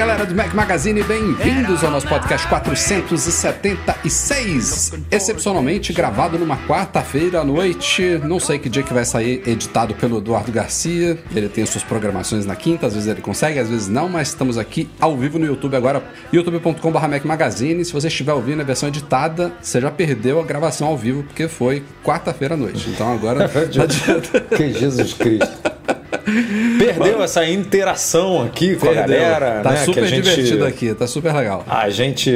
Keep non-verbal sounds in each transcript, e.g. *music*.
Galera do Mac Magazine, bem-vindos ao nosso podcast 476. Excepcionalmente gravado numa quarta-feira à noite. Não sei que dia que vai sair, editado pelo Eduardo Garcia. Ele tem suas programações na quinta, às vezes ele consegue, às vezes não, mas estamos aqui ao vivo no YouTube agora, youtube.com.br Mac Magazine. Se você estiver ouvindo a versão editada, você já perdeu a gravação ao vivo, porque foi quarta-feira à noite. Então agora *laughs* não adianta. Que Jesus Cristo. Perdeu essa interação aqui com a galera. Tá né, que super a gente- divertido aqui, tá super legal. A gente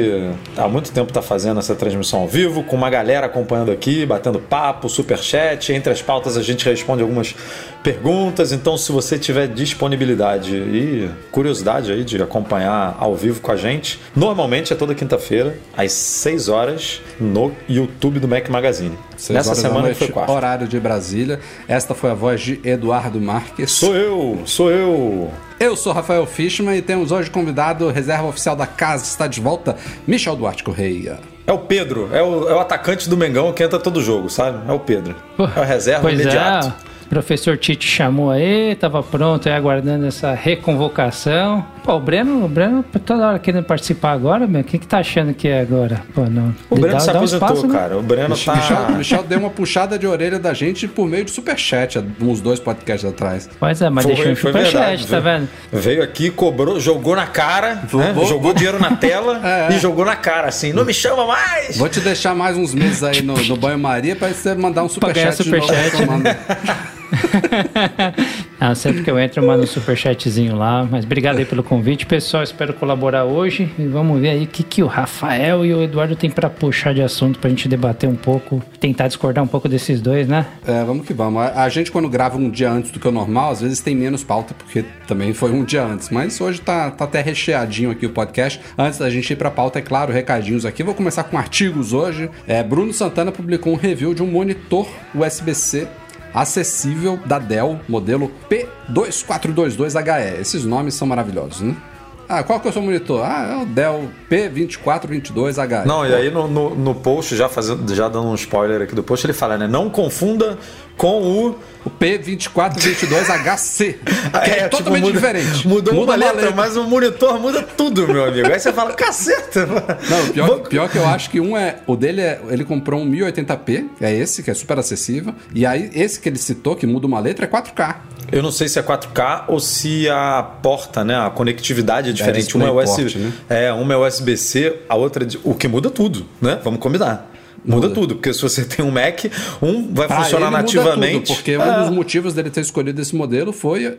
há muito tempo tá fazendo essa transmissão ao vivo, com uma galera acompanhando aqui, batendo papo, superchat. Entre as pautas a gente responde algumas perguntas. Então, se você tiver disponibilidade e curiosidade aí de acompanhar ao vivo com a gente, normalmente é toda quinta-feira, às 6 horas, no YouTube do Mac Magazine. Nessa semana noite, foi quarta. horário de Brasília. Esta foi a voz de Eduardo Marques. Sou eu, sou eu. Eu sou Rafael Fishman e temos hoje convidado, reserva oficial da casa, está de volta, Michel Duarte Correia. É o Pedro, é o, é o atacante do Mengão que entra todo jogo, sabe? É o Pedro. É o reserva Pois imediato. é, o professor Tite chamou aí, tava pronto aí aguardando essa reconvocação. Pô, o Breno, o Breno toda hora querendo participar agora, meu, o que que tá achando que é agora? Pô, não. O Breno Dá- se dá um aposentou, espaço, né? cara. O Breno Michel, tá. Michel deu uma puxada de orelha da gente por meio de superchat, uns dois podcasts atrás. Pois é, mas Foi- deixou um foi superchat, verdade, tá veio- vendo? Veio aqui, cobrou, jogou na cara, né? Jogou dinheiro na tela *laughs* É. e jogou na cara, assim. Não me chama mais! Vou te deixar mais uns meses aí no, no banho-maria pra você mandar um Pra ganhar superchat *laughs* *laughs* ah, sempre que eu entro, mando um superchatzinho lá. Mas obrigado aí pelo convite, pessoal. Espero colaborar hoje. E vamos ver aí o que, que o Rafael e o Eduardo têm pra puxar de assunto pra gente debater um pouco, tentar discordar um pouco desses dois, né? É, vamos que vamos. A, a gente, quando grava um dia antes do que o normal, às vezes tem menos pauta, porque também foi um dia antes. Mas hoje tá, tá até recheadinho aqui o podcast. Antes da gente ir pra pauta, é claro, recadinhos aqui. Vou começar com artigos hoje. É, Bruno Santana publicou um review de um monitor USB-C acessível da Dell, modelo P2422HE. Esses nomes são maravilhosos, né? Ah, qual que é o seu monitor? Ah, é o Dell P2422HE. Não, e aí no, no, no post, já, fazendo, já dando um spoiler aqui do post, ele fala, né? Não confunda com o. O P2422HC, *laughs* que é, tipo, totalmente muda- diferente. Mudou Muda uma uma letra, mas o monitor muda tudo, meu amigo. Aí você fala, caceta! Não, pior, pior que eu acho que um é. O dele é. Ele comprou um 1080p, que é esse, que é super acessível. E aí, esse que ele citou, que muda uma letra, é 4K. Eu não sei se é 4K ou se a porta, né? A conectividade é diferente. display uma é USB, port, né? é, uma é USB-C, a outra é de- o que muda tudo, né? Vamos combinar. Muda, Muda. tudo, porque se você *laughs* tem um Mac, um vai Pra funcionar nativamente. tudo, porque É. um dos motivos dele ter escolhido esse modelo foi a,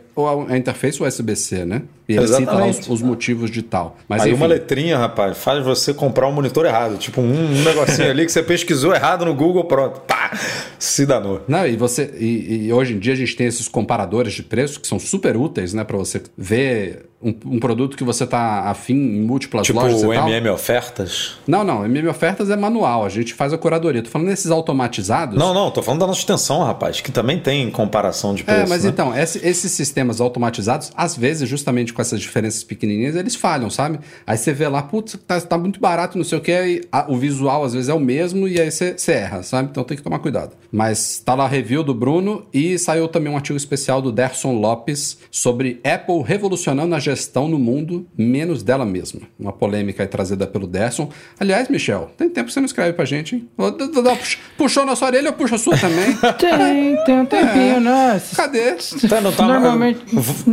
a interface USB-C, né? E ele cita lá os, Exatamente. os motivos de tal. Mas Aí enfim, uma letrinha, rapaz, faz você comprar um monitor errado. Tipo, um, um negocinho ali que você pesquisou errado no Google, pronto. Pá! Se danou. Não, e você e, e hoje em dia a gente tem esses comparadores de preço que são super úteis, né, Pra você ver um, um produto que você tá afim em múltiplas Tipo lojas o e tal. MM Ofertas. Não, não, MM Ofertas é manual, a gente faz a curadoria. Tô falando nesses automatizados. Não, não, tô falando da nossa extensão, rapaz, que também tem comparação de preço. É, mas né? então, esse- esses sistemas automatizados, às vezes, justamente com essas diferenças pequenininhas, eles falham, sabe? Aí você vê lá, putz, tá, tá muito barato, não sei o que, o visual às vezes é o mesmo e aí você, você erra, sabe? Então tem que tomar cuidado. Mas tá lá a review do Bruno e saiu também um artigo especial do Derson Lopes sobre Apple revolucionando a gestão no mundo, menos dela mesma. Uma polêmica aí trazida pelo Derson. Aliás, Michel, tem tempo que você não escreve pra gente, hein? Puxou nossa orelha, eu puxo a sua também. *laughs* Tem, tem um tempinho, né? Cadê? Tá, não tá, Normalmente-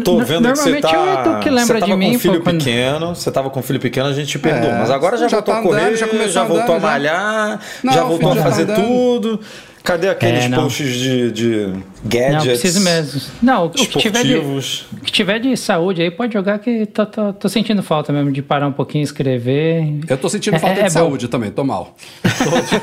tô vendo que você normalmente tá. eu é tu que lembra você tava de com mim, um filho pô, quando- pequeno, você tava com um filho pequeno, a gente te perdoa. É, mas agora já, já voltou tá a correr, andando, já já, começou voltou andando, a já. malhar, Não, já voltou a filho já tá fazer andando. tudo. Cadê aqueles É, posts de, de gadgets? Não, preciso mesmo. Não, o que tiver de, o que tiver de saúde aí pode jogar que tô, tô, tô sentindo falta mesmo de parar um pouquinho e escrever. Eu tô sentindo É- falta é de bom. saúde também, tô mal. *laughs*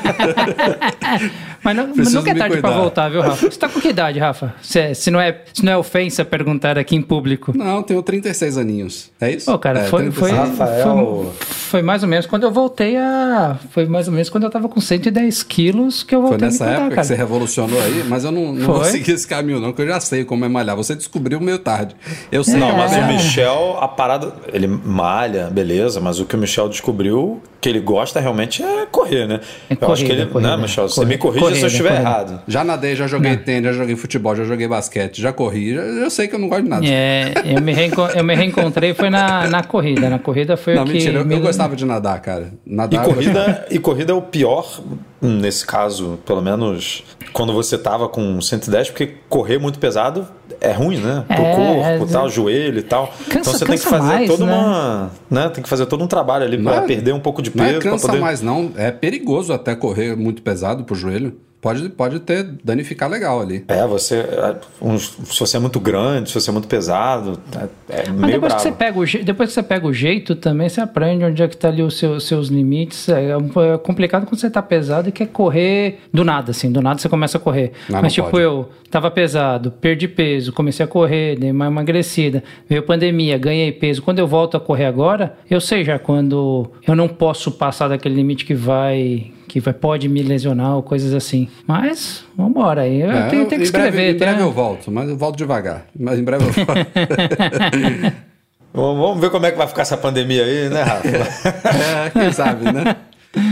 Mas não, Preciso nunca é tarde pra cuidar. voltar, viu, Rafa? Você tá com que idade, Rafa? Se, se, não é, se não é ofensa perguntar aqui em público. Não, tenho 36 aninhos. É isso? Pô, cara, é, foi, 36. foi, Rafael- foi, foi mais ou menos quando eu voltei a. Foi mais ou menos quando eu tava com 110 quilos que eu Foi voltei nessa a me época cuidar, que você cara. revolucionou aí, mas eu não, não Foi? Seguir esse caminho, não, porque eu já sei como é malhar. Você descobriu meio tarde. Eu sei. Não, mas É. o Michel, a parada. Ele malha, beleza, mas o que o Michel descobriu que ele gosta realmente é correr, né? É eu acho que corrida, ele. corrida. né, Michel? Você Corrida, me corrija se eu corrida, estiver corrida. errado. Já nadei, já joguei Não. tênis, já joguei futebol, já joguei basquete, já corri. Já, eu sei que eu não gosto de nada. É, eu me, reenco- eu me reencontrei foi na, na corrida. Na corrida foi Não, o que. mentira, eu, me- eu gostava de nadar, cara. E Nadar. gostava. corrida, *laughs* e corrida é o pior, nesse caso, pelo menos quando você tava com 110, porque correr muito pesado é ruim, né? Pro É, corpo, é, tal, joelho e tal. Cansa- então você tem que fazer mais, toda né? uma. Né? Tem que fazer todo um trabalho ali pra Não é- perder um pouco de Não peso. é pra cansa poder... mais, não. É perigoso até correr muito pesado pro joelho. Pode, pode ter danificar legal ali. É, você. é, uns- se você é muito grande, se você é muito pesado, é, é Mas meio depois que, você bravo. pega o, depois que você pega o jeito, também você aprende onde é que tá ali os seus, seus limites. É, um- é complicado quando você tá pesado e quer correr do nada, assim. Do nada você começa a correr. Não, não Mas tipo, pode. eu tava pesado, perdi peso, comecei a correr, dei uma emagrecida, veio pandemia, ganhei peso. Quando eu volto a correr agora, eu sei já quando eu não posso passar daquele limite que vai... Que vai, pode me lesionar ou coisas assim. Mas, vambora aí. Eu É, tenho, tenho que em breve, escrever. em breve tem- eu volto, mas eu volto devagar. Mas em breve eu volto. *laughs* Vamos vamos ver como é que vai ficar essa pandemia aí, né, Rafa? *laughs* É, quem sabe, né?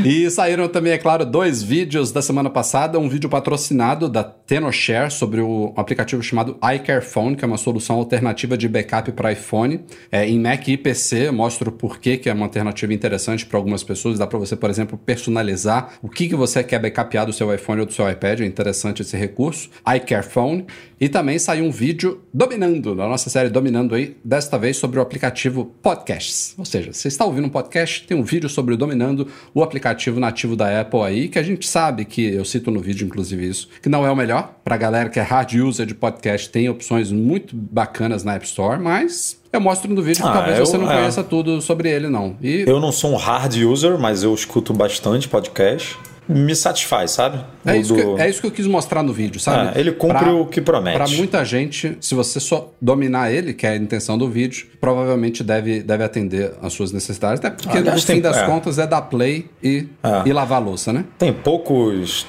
E saíram também, é claro, dois vídeos da semana passada. Um vídeo patrocinado da Tenoshare sobre o um aplicativo chamado iCarephone, que é uma solução alternativa de backup para iPhone. É, em Mac e PC, mostra o porquê que é uma alternativa interessante para algumas pessoas. Dá para você, por exemplo, personalizar o que, que você quer backupear do seu iPhone ou do seu iPad. É interessante esse recurso. iCarephone. E também saiu um vídeo dominando, na nossa série Dominando aí, desta vez sobre o aplicativo Podcasts. Ou seja, você está ouvindo um podcast, tem um vídeo sobre o Dominando, o aplicativo nativo da Apple aí, que a gente sabe que, eu cito no vídeo inclusive isso, que não é o melhor. Pra galera que é hard user de podcast, tem opções muito bacanas na App Store, mas eu mostro no vídeo que Ah, talvez eu- você não é. conheça tudo sobre ele, não. E Eu não sou um hard user, mas eu escuto bastante podcast. Me satisfaz, sabe? é, isso do- que, é isso que eu quis mostrar no vídeo, sabe? É, ele cumpre Pra- o que promete. Pra muita gente, se você só dominar ele, que é a intenção do vídeo, provavelmente deve, deve atender às suas necessidades. Até porque, no fim tem- das é. contas, é dar play e, É. e lavar a louça, né? Tem poucos,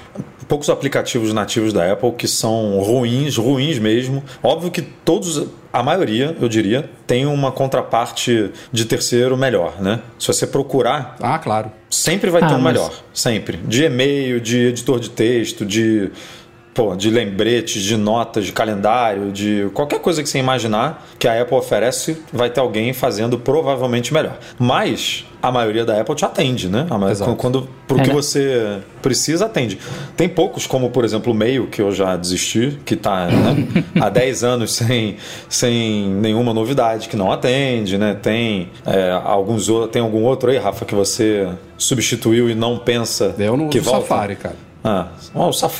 poucos aplicativos nativos da Apple que são ruins, ruins mesmo. Óbvio que todos, a maioria, eu diria, tem uma contraparte de terceiro melhor, né? Se você procurar, Ah, claro. sempre vai Ah, ter um mas- melhor. Sempre. De e-mail, de editor de texto, de. Pô, de lembretes, de notas, de calendário, de qualquer coisa que você imaginar que a Apple oferece, vai ter alguém fazendo provavelmente melhor. Mas a maioria da Apple te atende, né? A maioria, Exato. quando pro É, que né? você precisa, atende. Tem poucos, como por exemplo o Mail, que eu já desisti, que está há *laughs* 10 anos sem, sem nenhuma novidade, que não atende, né? Tem, é, alguns, tem algum outro aí, Rafa, que você substituiu e não pensa Eu no que volta? Safari, cara. Ah,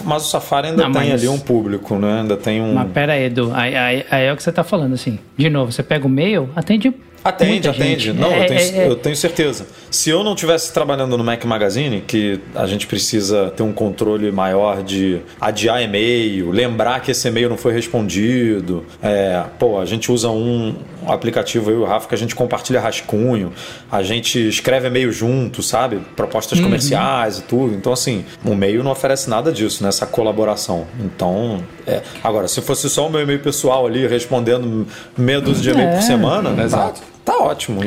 mas o Safari ainda Não, tem mas- ali um público, né? Ainda tem um. Mas pera aí, Edu. Aí, aí- aí é o que você tá falando, assim. De novo, você pega o mail, atende. Atende, atende. gente. Não, É, eu, tenho, é, é. eu tenho certeza. Se eu não tivesse trabalhando no Mac Magazine, que a gente precisa ter um controle maior de adiar e-mail, lembrar que esse e-mail não foi respondido. É, pô, a gente usa um aplicativo aí, o Rafa, que a gente compartilha rascunho, a gente escreve e-mail junto, sabe? Propostas Uhum. comerciais e tudo. Então, assim, o e-mail não oferece nada disso, nessa colaboração. Então, é. agora, se fosse só o meu e-mail pessoal ali respondendo meia dúzia de e-mail É, por semana, exato. Tá, ótimo,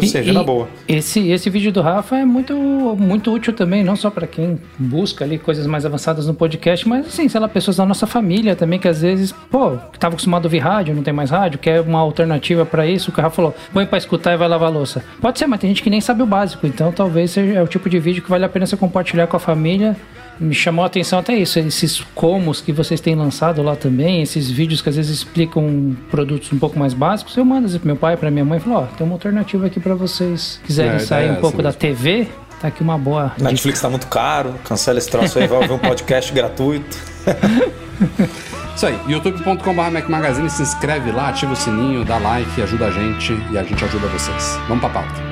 E- e na boa. Esse, esse vídeo do Rafa é muito, muito útil também, não só para quem busca ali coisas mais avançadas no podcast, mas assim, sei lá, pessoas da nossa família também que às vezes, pô, tava acostumado a ouvir rádio, não tem mais rádio, quer uma alternativa para isso, o que o Rafa falou, põe para escutar e vai lavar a louça. Pode ser, mas tem gente que nem sabe o básico, então talvez seja é o tipo de vídeo que vale a pena você compartilhar com a família. Me chamou a atenção até isso, esses comos que vocês têm lançado lá também, esses vídeos que às vezes explicam produtos um pouco mais básicos. Eu mando pro meu pai, pra minha mãe, e falo, ó, tem uma alternativa aqui pra vocês quiserem É, sair ideia um é pouco essa da mesmo. TV. Tá aqui uma boa. dica. Netflix tá muito caro, cancela esse troço aí, vai ouvir um podcast gratuito. *laughs* Isso aí, youtube.com.br Mac Magazine, se inscreve lá, ativa o sininho, dá like, ajuda a gente e a gente ajuda vocês. Vamos pra pauta.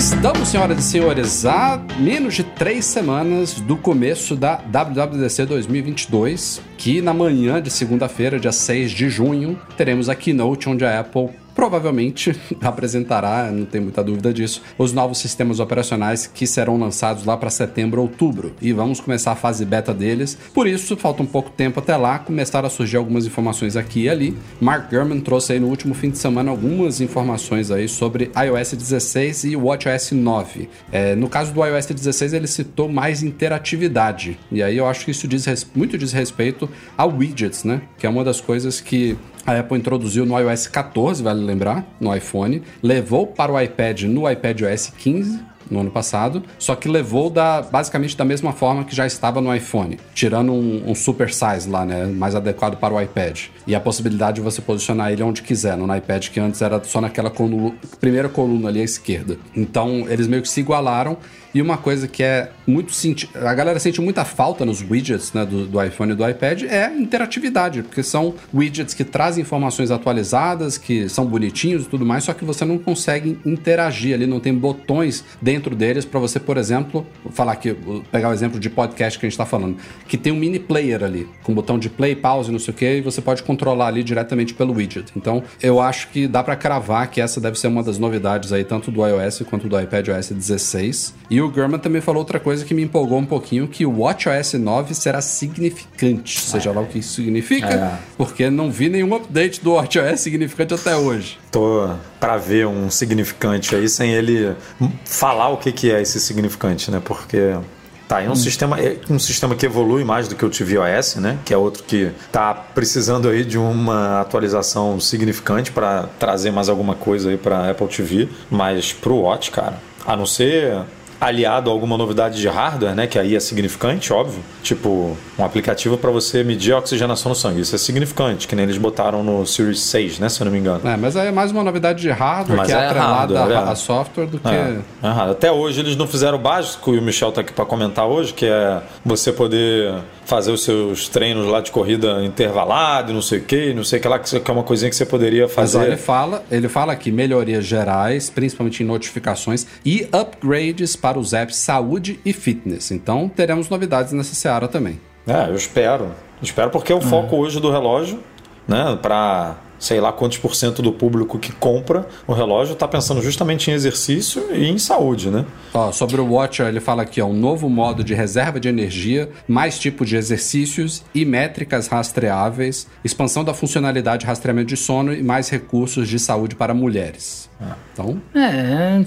Estamos, senhoras e senhores, a menos de três semanas do começo da WWDC 2022, que na manhã de segunda-feira, dia 6 de junho, teremos a keynote onde a Apple provavelmente *laughs* apresentará, não tem muita dúvida disso, os novos sistemas operacionais que serão lançados lá para setembro, outubro. E vamos começar a fase beta deles. Por isso, falta um pouco tempo até lá, começaram a surgir algumas informações aqui e ali. Mark Gurman trouxe aí no último fim de semana algumas informações aí sobre iOS 16 e WatchOS 9. É, no caso do iOS 16, ele citou mais interatividade. E aí eu acho que isso diz muito diz respeito a widgets, né? Que é uma das coisas que a Apple introduziu no iOS 14, vale lembrar, no iPhone, levou para o iPad no iPad OS 15 no ano passado, só que levou da, basicamente da mesma forma que já estava no iPhone, tirando um, um, super size lá, né, mais adequado para o iPad. E a possibilidade de você posicionar ele onde quiser, no iPad que antes era só naquela coluna, primeira coluna ali à esquerda. Então eles meio que se igualaram e uma coisa que é muito senti a galera sente muita falta nos widgets né, do, do, iPhone e do iPad é interatividade, porque são widgets que trazem informações atualizadas, que são bonitinhos e tudo mais, só que você não consegue interagir ali, não tem botões dentro deles para você, por exemplo, falar aqui, pegar o exemplo de podcast que a gente está falando, que tem um mini player ali, com botão de play, pause, não sei o que, e você pode controlar ali diretamente pelo widget. Então, eu acho que dá para cravar que essa deve ser uma das novidades aí, tanto do iOS quanto do iPad OS 16. E o Gurman também falou outra coisa que me empolgou um pouquinho, que o WatchOS 9 será significante, seja lá o que isso significa, é. porque não vi nenhum update do WatchOS significante até hoje. Tô para ver um significante aí sem ele falar o que, que é esse significante, né? Porque Tá, é um, hum. sistema, é um sistema que evolui mais do que o tvOS, né? Que é outro que está precisando aí de uma atualização significante para trazer mais alguma coisa aí para Apple TV, mas para o Watch, cara, a não ser aliado a alguma novidade de hardware, né? Que aí é significante, óbvio. Tipo, um aplicativo para você medir a oxigenação no sangue. Isso é significante, que nem eles botaram no Series 6, né? Se eu não me engano. É, mas aí é mais uma novidade de hardware mas que é, é atrelada hardware, a, é. a, software do que. É, Até hoje eles não fizeram o básico, e o Michel tá aqui para comentar hoje, que é você poder fazer os seus treinos lá de corrida intervalado, não sei o que, não sei o que lá, que é uma coisinha que você poderia fazer. Mas, ele fala, ele fala aqui melhorias gerais, principalmente em notificações e upgrades para os apps saúde e fitness. Então teremos novidades nessa seara também. É, eu espero. Espero porque é o foco hoje do relógio, né, para sei lá quantos por cento do público que compra o relógio está pensando justamente em exercício e em saúde, né? Ó, sobre o Watch, ele fala aqui, ó, um novo modo de reserva de energia, mais tipo de exercícios e métricas rastreáveis, expansão da funcionalidade de rastreamento de sono e mais recursos de saúde para mulheres. Ah. Então... É...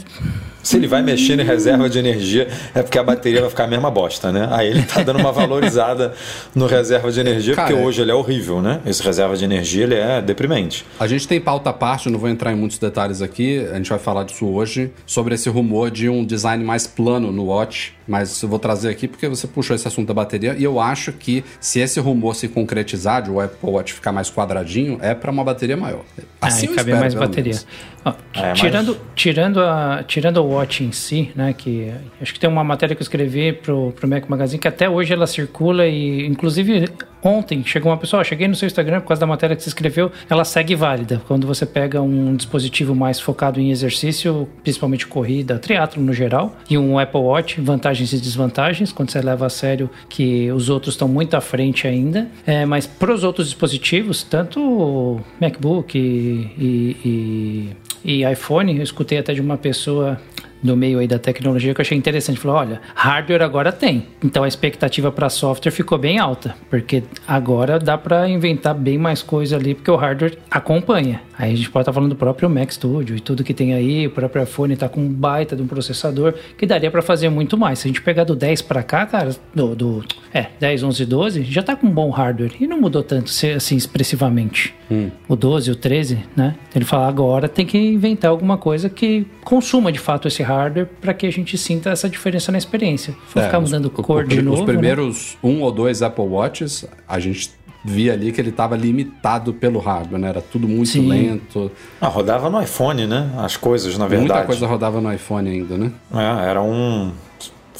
Se ele vai mexer em reserva de energia, é porque a bateria vai ficar a mesma bosta, né? Aí ele tá dando uma valorizada no reserva de energia, Cara, porque hoje ele é horrível, né? Esse reserva de energia, ele é deprimente. A gente tem pauta à parte, não vou entrar em muitos detalhes aqui, a gente vai falar disso hoje, sobre esse rumor de um design mais plano no Watch, mas eu vou trazer aqui porque você puxou esse assunto da bateria, e eu acho que se esse rumor se concretizar, de o Apple Watch ficar mais quadradinho, é para uma bateria maior. Assim ah, cabe mais bateria. Ó, é, tirando, mas... tirando, a, tirando o Watch em si, né, que acho que tem uma matéria que eu escrevi pro, pro Mac Magazine que até hoje ela circula e inclusive ontem chegou uma pessoa, cheguei no seu Instagram por causa da matéria que você escreveu, ela segue válida. Quando você pega um dispositivo mais focado em exercício, principalmente corrida, triatlo no geral, e um Apple Watch, vantagens e desvantagens, quando você leva a sério que os outros estão muito à frente ainda. É, mas para os outros dispositivos, tanto MacBook e, e, e, e iPhone, eu escutei até de uma pessoa no meio aí da tecnologia que eu achei interessante. Falou, olha, hardware agora tem. Então a expectativa para software ficou bem alta, porque agora dá para inventar bem mais coisa ali, porque o hardware acompanha. Aí a gente pode estar tá falando do próprio Mac Studio e tudo que tem aí, o próprio iPhone está com um baita de um processador que daria para fazer muito mais. Se a gente pegar do 10 para cá, cara, do, do é, 10, 11, 12, já está com um bom hardware e não mudou tanto assim expressivamente. Hum. O 12, o 13, né? Ele fala agora tem que inventar alguma coisa que consuma de fato esse hardware para que a gente sinta essa diferença na experiência. Se é, ficar mudando os, cor o, de os novo. Os né? primeiros né? um ou dois Apple Watches, a gente via ali que ele estava limitado pelo hardware, né? Era tudo muito Sim. lento. Ah, rodava no iPhone, né? As coisas, na verdade. Muita coisa rodava no iPhone ainda, né? É, era um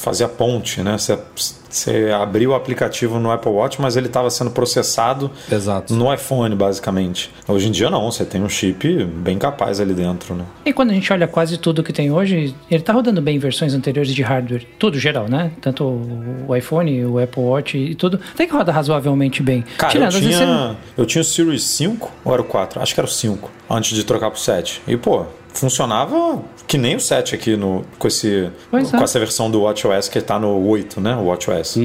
fazia ponte, né? Você, você abriu o aplicativo no Apple Watch, mas ele estava sendo processado Exato. no iPhone, basicamente. Hoje em dia não, você tem um chip bem capaz ali dentro, né? E quando a gente olha quase tudo que tem hoje, ele tá rodando bem em versões anteriores de hardware. Tudo geral, né? Tanto o iPhone, o Apple Watch e tudo. Até que roda razoavelmente bem. Cara, Tirando, eu tinha, eu tinha o Series 5 ou era o 4? Acho que era o 5, antes de trocar pro 7. E, pô, funcionava que nem o 7 aqui no, com, esse, Pois com é. essa versão do WatchOS que tá no 8, né? O WatchOS.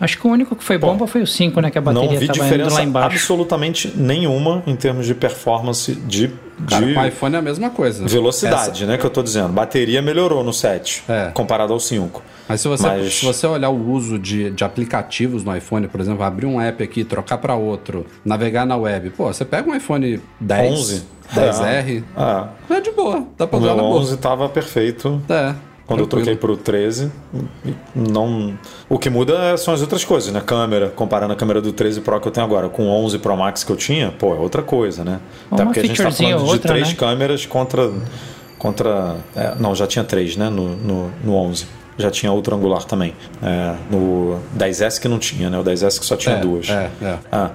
Acho que o único que foi bomba foi o 5, né? Que a Não bateria vi tava indo diferença lá embaixo. absolutamente nenhuma em termos de performance de, Cara, de com o iPhone é a mesma coisa. velocidade, né? Que eu tô dizendo. Bateria melhorou no 7 É. comparado ao 5. Mas se você, Mas- se você olhar o uso de, de aplicativos no iPhone, por exemplo, abrir um app aqui, trocar para outro, navegar na web, pô, você pega um iPhone 10, 11. 10R, É. é de boa, dá pra O usar na boa. 11 tava perfeito. É, Quando eu tranquilo. troquei pro 13, não. O que muda são as outras coisas, né? Câmera, comparando a câmera do 13 Pro que eu tenho agora com o 11 Pro Max que eu tinha, pô, é outra coisa, né? Até Uma porque a gente tá falando ou de outra, três né? câmeras contra. contra é, não, já tinha três, né? No, no, no 11. Já tinha outro angular também. É, no 10S que não tinha, né? O 10S que só tinha É, duas. é, é. Ah,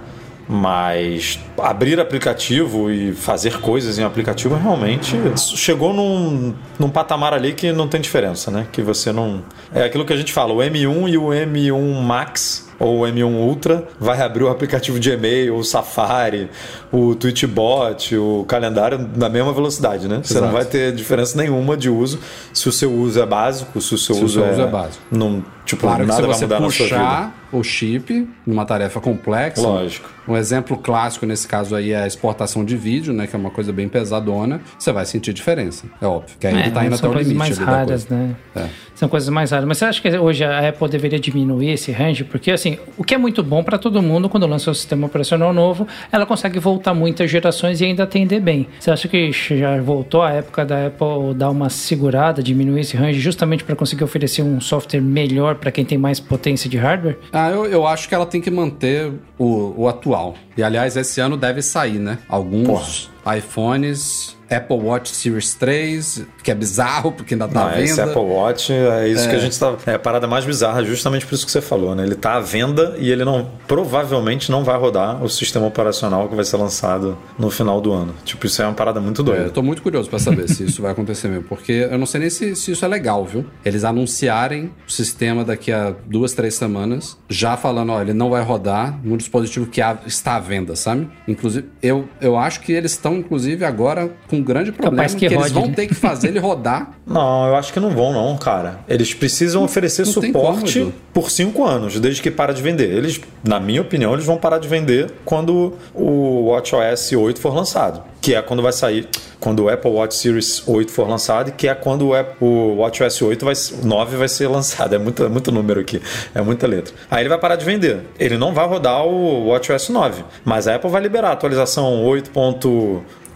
mas abrir aplicativo e fazer coisas em aplicativo realmente chegou num, num patamar ali que não tem diferença, né? Que você não. É aquilo que a gente fala, o M1 e o M1 Max ou o M1 Ultra vai abrir o aplicativo de e-mail, o Safari, o Tweetbot, o calendário na mesma velocidade, né? Você não vai ter diferença nenhuma de uso se o seu uso é básico, se o seu, Se o uso, seu é, uso é básico. Não, tipo, Claro que nada se vai você mudar na sua vida. puxar o chip numa tarefa complexa, Lógico. um exemplo clássico nesse caso aí é a exportação de vídeo, né, que é uma coisa bem pesadona, você vai sentir diferença, é óbvio, que aí ele tá indo até são o coisas limite mais raras, coisa. né? É. São coisas mais raras. Mas você acha que hoje a Apple deveria diminuir esse range? Porque, assim, o que é muito bom para todo mundo quando lança o sistema operacional novo, ela consegue voltar muitas gerações e ainda atender bem. Você acha que já voltou a época da Apple dar uma segurada, diminuir esse range, justamente para conseguir oferecer um software melhor para quem tem mais potência de hardware? Ah, eu, eu acho que ela tem que manter o, o atual. E aliás, esse ano deve sair, né? Alguns iPhones, Apple Watch Series 3, que é bizarro, porque ainda tá Não, à venda. esse Apple Watch é isso que a gente tá. É a parada mais bizarra, justamente por isso que você falou, né? Ele tá à venda e ele não. Provavelmente não vai rodar o sistema operacional que vai ser lançado no final do ano. Tipo, isso é uma parada muito É, doida. eu tô muito curioso pra saber se isso vai acontecer mesmo, porque eu não sei nem se, se isso é legal, viu? Eles anunciarem o sistema daqui a duas, três semanas, já falando, ó, ele não vai rodar no dispositivo que está à venda, sabe? Inclusive, eu, eu acho que eles estão, inclusive, agora com grande problema, Capaz que, que eles rode, vão né? ter que fazer ele rodar *laughs* Não, eu acho que não vão, não, cara. Eles precisam oferecer não suporte como, por cinco anos, desde que para de vender. Eles, na minha opinião, eles vão parar de vender quando o WatchOS 8 for lançado. Que é quando vai sair, quando o Apple Watch Series 8 for lançado, e que é quando o, App- o WatchOS 8 vai, o 9 vai ser lançado. É muito, muito número aqui, é muita letra. Aí ele vai parar de vender. Ele não vai rodar o WatchOS 9, mas a Apple vai liberar a atualização 8.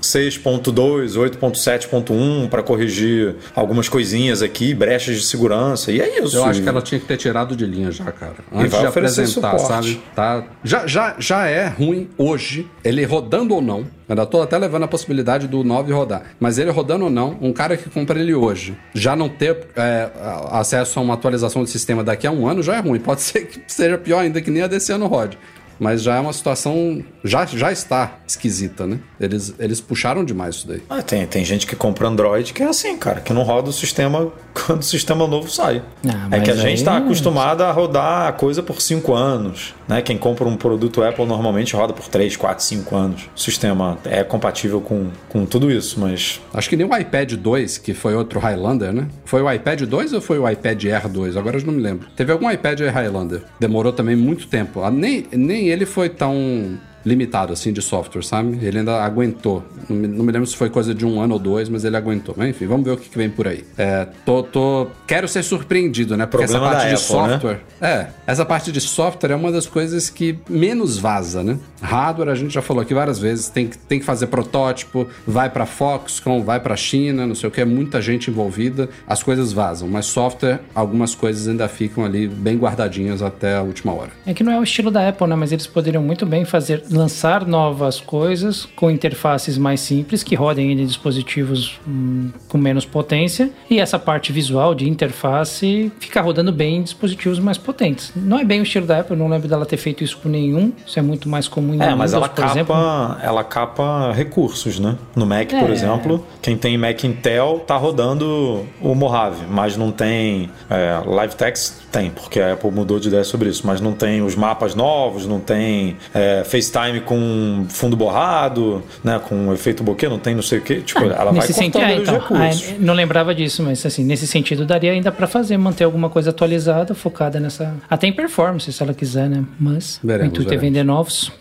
6.2, 8.7.1 para corrigir algumas coisinhas aqui, brechas de segurança. E é isso. Eu acho que ela tinha que ter tirado de linha já, cara. Antes de apresentar, suporte. sabe? Tá, já, já, já é ruim hoje, ele rodando ou não. Ainda tô até levando a possibilidade do 9 rodar. Mas ele rodando ou não, um cara que compra ele hoje, já não ter é, acesso a uma atualização do sistema daqui a um ano já é ruim. Pode *laughs* ser que seja pior ainda que nem a desse ano rode. Mas já é uma situação. Já, já está esquisita, né? Eles, eles puxaram demais isso daí. Ah, tem, tem gente que compra Android que é assim, cara, que não roda o sistema *laughs* quando o sistema novo sai. Ah, é que a mas gente aí- está acostumado a rodar a coisa por 5 anos. Né? Quem compra um produto Apple normalmente roda por 3, 4, 5 anos. O sistema é compatível com, com tudo isso, mas Acho que nem o iPad 2, que foi outro Highlander, né? Foi o iPad 2 ou foi o iPad Air 2? Agora eu não me lembro. Teve algum iPad Highlander. Demorou também muito tempo. Ah, Nem, nem ele foi tão limitado assim de software, sabe? Ele ainda aguentou. Não me, não me lembro se foi coisa de um ano ou dois, mas ele aguentou. Mas enfim, vamos ver o que, que vem por aí. É, tô, tô... Quero ser surpreendido, né? Porque essa Problema parte da de Apple, né? software. É, essa parte de software é uma das coisas que menos vaza, né? Hardware, a gente já falou aqui várias vezes, tem que, tem que fazer protótipo, vai pra Foxconn, vai pra China, não sei o que, é muita gente envolvida, as coisas vazam. Mas software, algumas coisas ainda ficam ali bem guardadinhas até a última hora. É que não é o estilo da Apple, né? Mas eles poderiam muito bem fazer lançar novas coisas com interfaces mais simples que rodem em dispositivos hum, com menos potência e essa parte visual de interface ficar rodando bem em dispositivos mais potentes. Não é bem o estilo da Apple, não lembro dela ter feito isso com nenhum, isso é muito mais comum em É, mas Windows, ela por exemplo. capa, ela capa recursos, né? No Mac, por É. exemplo, quem tem Mac Intel tá rodando o Mojave, mas não tem é, Live Text tem, porque a Apple mudou de ideia sobre isso, mas não tem os mapas novos, não tem é, FaceTime com fundo borrado, né? Com efeito bokeh, não tem não sei o que. Tipo, ela vai sentido, é, então, recursos. ah, não lembrava disso, mas assim, nesse sentido daria ainda pra fazer, manter alguma coisa atualizada, focada nessa. Até em performance, se ela quiser, né? Mas Veremos, o intuito é veremos. vender novos.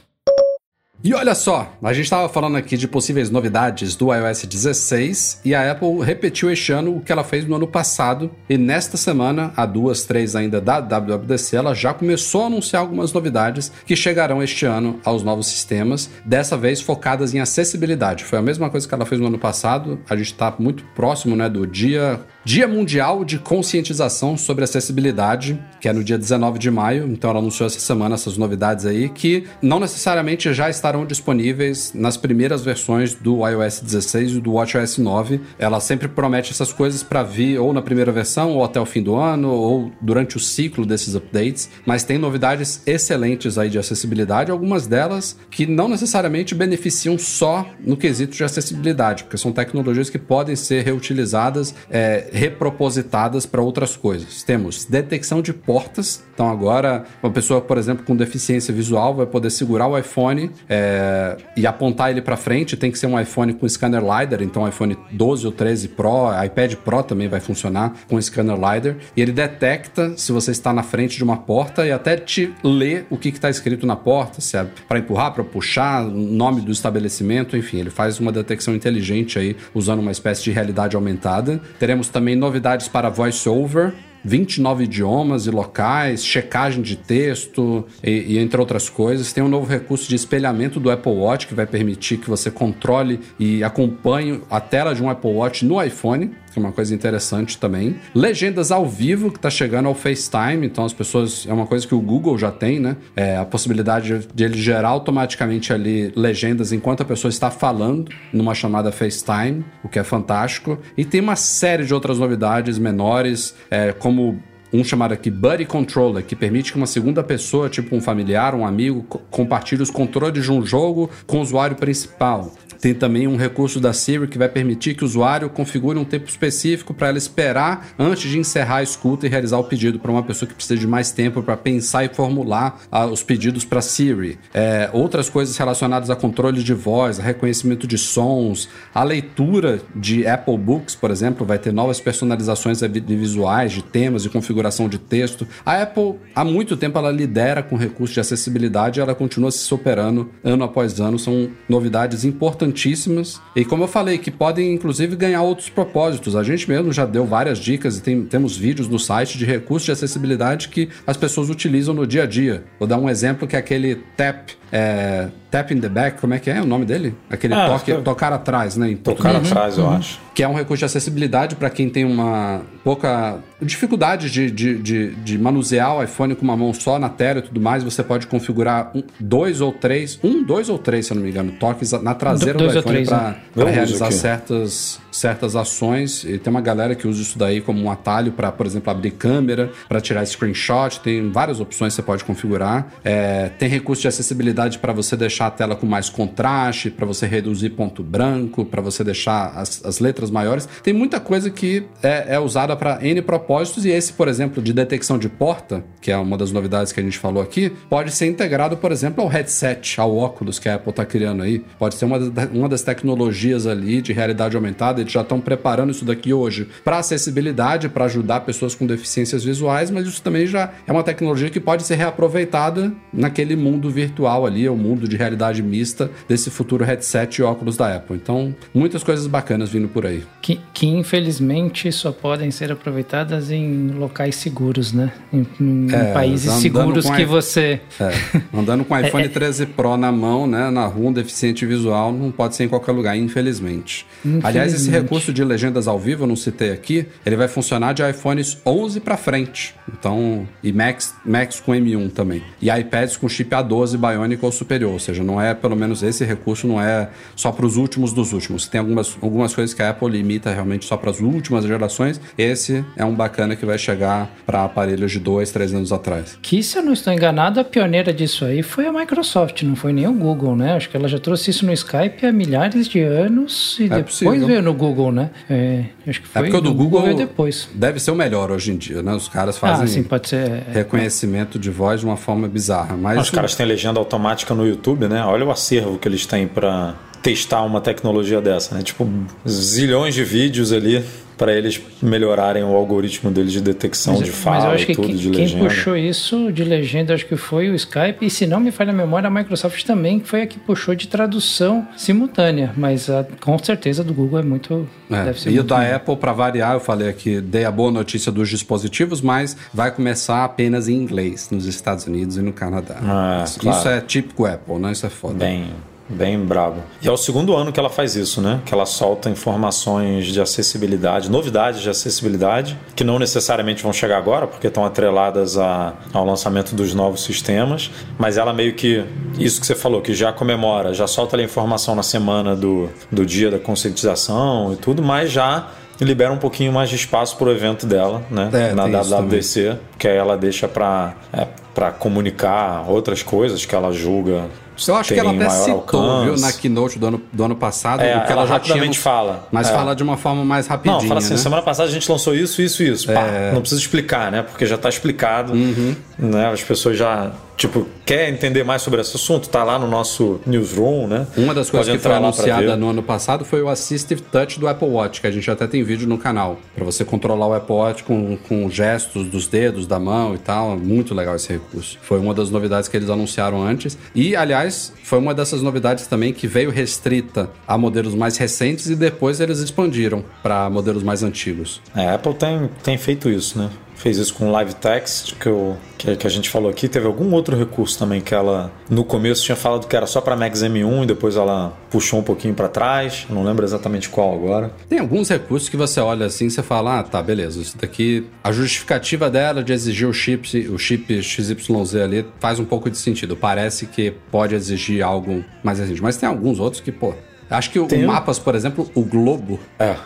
E olha só, a gente estava falando aqui de possíveis novidades do iOS 16 e a Apple repetiu este ano o que ela fez no ano passado. E nesta semana, há duas, três ainda da WWDC, ela já começou a anunciar algumas novidades que chegarão este ano aos novos sistemas, dessa vez focadas em acessibilidade. Foi a mesma coisa que ela fez no ano passado. A gente está muito próximo né, do dia, dia Mundial de Conscientização sobre Acessibilidade, que é no dia 19 de maio. Então ela anunciou essa semana essas novidades aí que não necessariamente já estarão disponíveis nas primeiras versões do iOS 16 e do WatchOS 9. Ela sempre promete essas coisas para vir ou na primeira versão, ou até o fim do ano, ou durante o ciclo desses updates. Mas tem novidades excelentes aí de acessibilidade, algumas delas que não necessariamente beneficiam só no quesito de acessibilidade, porque são tecnologias que podem ser reutilizadas, é, repropositadas para outras coisas. Temos detecção de portas, então agora uma pessoa, por exemplo, com deficiência visual vai poder segurar o iPhone é, e apontar ele para frente. Tem que ser um iPhone com scanner LiDAR, então iPhone 12 ou 13 Pro, iPad Pro também vai funcionar com scanner LiDAR. E ele detecta se você está na frente de uma porta e até te lê o que está escrito na porta, se é para empurrar, para puxar, nome do estabelecimento, enfim, ele faz uma detecção inteligente aí usando uma espécie de realidade aumentada. Teremos também novidades para voice-over. 29 idiomas e locais, checagem de texto e, e, entre outras coisas. Tem um novo recurso de espelhamento do Apple Watch que vai permitir que você controle e acompanhe a tela de um Apple Watch no iPhone, que é uma coisa interessante também. Legendas ao vivo, que está chegando ao FaceTime, então as pessoas. É uma coisa que o Google já tem, né? É a possibilidade de ele gerar automaticamente ali legendas enquanto a pessoa está falando numa chamada FaceTime, o que é fantástico. E tem uma série de outras novidades menores, é, como um chamado aqui Buddy Controller, que permite que uma segunda pessoa, tipo um familiar, um amigo, co compartilhe os controles de um jogo com o usuário principal. Tem também um recurso da Siri que vai permitir que o usuário configure um tempo específico para ela esperar antes de encerrar a escuta e realizar o pedido para uma pessoa que precisa de mais tempo para pensar e formular ah, os pedidos para Siri. É, outras coisas relacionadas a controle de voz, a reconhecimento de sons, a leitura de Apple Books, por exemplo, vai ter novas personalizações de visuais, de temas e configuração de texto. A Apple, há muito tempo, ela lidera com recursos de acessibilidade e ela continua se superando ano após ano. São novidades importantes importantíssimas e como eu falei que podem inclusive ganhar outros propósitos. A gente mesmo já deu várias dicas e tem, temos vídeos no site de recursos de acessibilidade que as pessoas utilizam no dia a dia. Vou dar um exemplo que é aquele tap é, tap in the back, como é que é o nome dele? Aquele Ah, toque, que- tocar atrás, né? Tocar português. atrás, eu acho. Que é um recurso de acessibilidade para quem tem uma pouca dificuldade de, de, de, de manusear o iPhone com uma mão só na tela e tudo mais. Você pode configurar um, dois ou três, um, dois ou três, se eu não me engano, toques na traseira Do- do iPhone para né? Eu realizar certas, certas ações. E tem uma galera que usa isso daí como um atalho para, por exemplo, abrir câmera, para tirar screenshot. Tem várias opções que você pode configurar. É, tem recurso de acessibilidade para você deixar a tela com mais contraste, para você reduzir ponto branco, para você deixar as, as letras maiores. Tem muita coisa que é, é usada para N propósitos e esse, por exemplo, de detecção de porta, que é uma das novidades que a gente falou aqui, pode ser integrado, por exemplo, ao headset, ao óculos que a Apple está criando aí. Pode ser uma, uma das tecnologias ali de realidade aumentada. Eles já estão preparando isso daqui hoje para acessibilidade, para ajudar pessoas com deficiências visuais, mas isso também já é uma tecnologia que pode ser reaproveitada naquele mundo virtual ali, o mundo de realidade mista desse futuro headset e óculos da Apple. Então, muitas coisas bacanas vindo por aí. Que, que infelizmente só podem ser aproveitadas em locais seguros, né? Em, em É, países seguros que a- você. É, andando com o *laughs* iPhone É, é. 13 Pro na mão, né, na rua, um deficiente visual, não pode ser em qualquer lugar, infelizmente. Aliás, esse Infelizmente. recurso de legendas ao vivo, eu não citei aqui, ele vai funcionar de iPhones 11 para frente. Então, e Max, Max com M1 também. E iPads com chip A12 Bionic ou superior, ou seja, não é, pelo menos esse recurso não é só para os últimos dos últimos. Tem algumas, algumas coisas que a Apple limita realmente só para as últimas gerações. Esse é um bacana que vai chegar para aparelhos de dois, três anos atrás. Que, se eu não estou enganado, a pioneira disso aí foi a Microsoft, não foi nem o Google, né? Acho que ela já trouxe isso no Skype há milhares de anos e É depois possível. veio no Google, né? É, acho que É foi porque o do Google veio depois. deve ser o melhor hoje em dia, né? Os caras fazem Ah, sim, pode ser. é, reconhecimento de voz de uma forma bizarra. Mas Os caras têm legenda automática no YouTube, né? Olha o acervo que eles têm pra testar uma tecnologia dessa, né? Tipo, zilhões de vídeos ali para eles melhorarem o algoritmo deles de detecção de Mas, mas fala eu acho e que tudo quem, de quem legenda. puxou isso de legenda, acho que foi o Skype, e se não me falha a memória, a Microsoft também foi a que puxou de tradução simultânea, mas a, com certeza do Google é muito. É, deve ser e o muito da melhor. Apple, para variar, eu falei aqui, dei a boa notícia dos dispositivos, mas vai começar apenas em inglês nos Estados Unidos e no Canadá. Ah, isso, claro. isso é típico Apple, né? Isso é foda. Bem, bem brabo. E é o segundo ano que ela faz isso, né? Que ela solta informações de acessibilidade, novidades de acessibilidade, que não necessariamente vão chegar agora, porque estão atreladas a- ao lançamento dos novos sistemas, mas ela meio que, isso que você falou, que já comemora, já solta ali a informação na semana do, do dia da conscientização e tudo, mas já libera um pouquinho mais de espaço para o evento dela, né? É, na WWDC, que aí ela deixa para é, para comunicar outras coisas que ela julga Eu acho que ela até citou, alcance. viu, na keynote do ano, do ano passado, É, o que ela ela, já tinha. rapidamente fala. Mas É. fala de uma forma mais rapidinha. Não, fala assim, né? semana passada a gente lançou isso, isso e isso. Pá, É. não precisa explicar, né? Porque já está explicado. Uhum. Né? As pessoas já, tipo, quer entender mais sobre esse assunto? Tá lá no nosso newsroom, né? Uma das coisas Pode que foi anunciada no ano passado foi o Assistive Touch do Apple Watch, que a gente até tem vídeo no canal. Pra você controlar o Apple Watch com, com gestos dos dedos, da mão e tal. Muito legal esse recurso. Foi uma das novidades que eles anunciaram antes. E, aliás, foi uma dessas novidades também que veio restrita a modelos mais recentes e depois eles expandiram para modelos mais antigos. É, a Apple tem, tem feito isso, né? Fez isso com o Live Text, que, eu, que, que a gente falou aqui. Teve algum outro recurso também que ela, no começo, tinha falado que era só para Max M1 e depois ela puxou um pouquinho para trás. Não lembro exatamente qual agora. Tem alguns recursos que você olha assim e você fala, ah, tá, beleza, isso daqui, a justificativa dela de exigir o chip, o chip XYZ ali faz um pouco de sentido. Parece que pode exigir algo mais exigente, mas tem alguns outros que, pô, acho que o Tem um- mapas, por exemplo, o globo, É,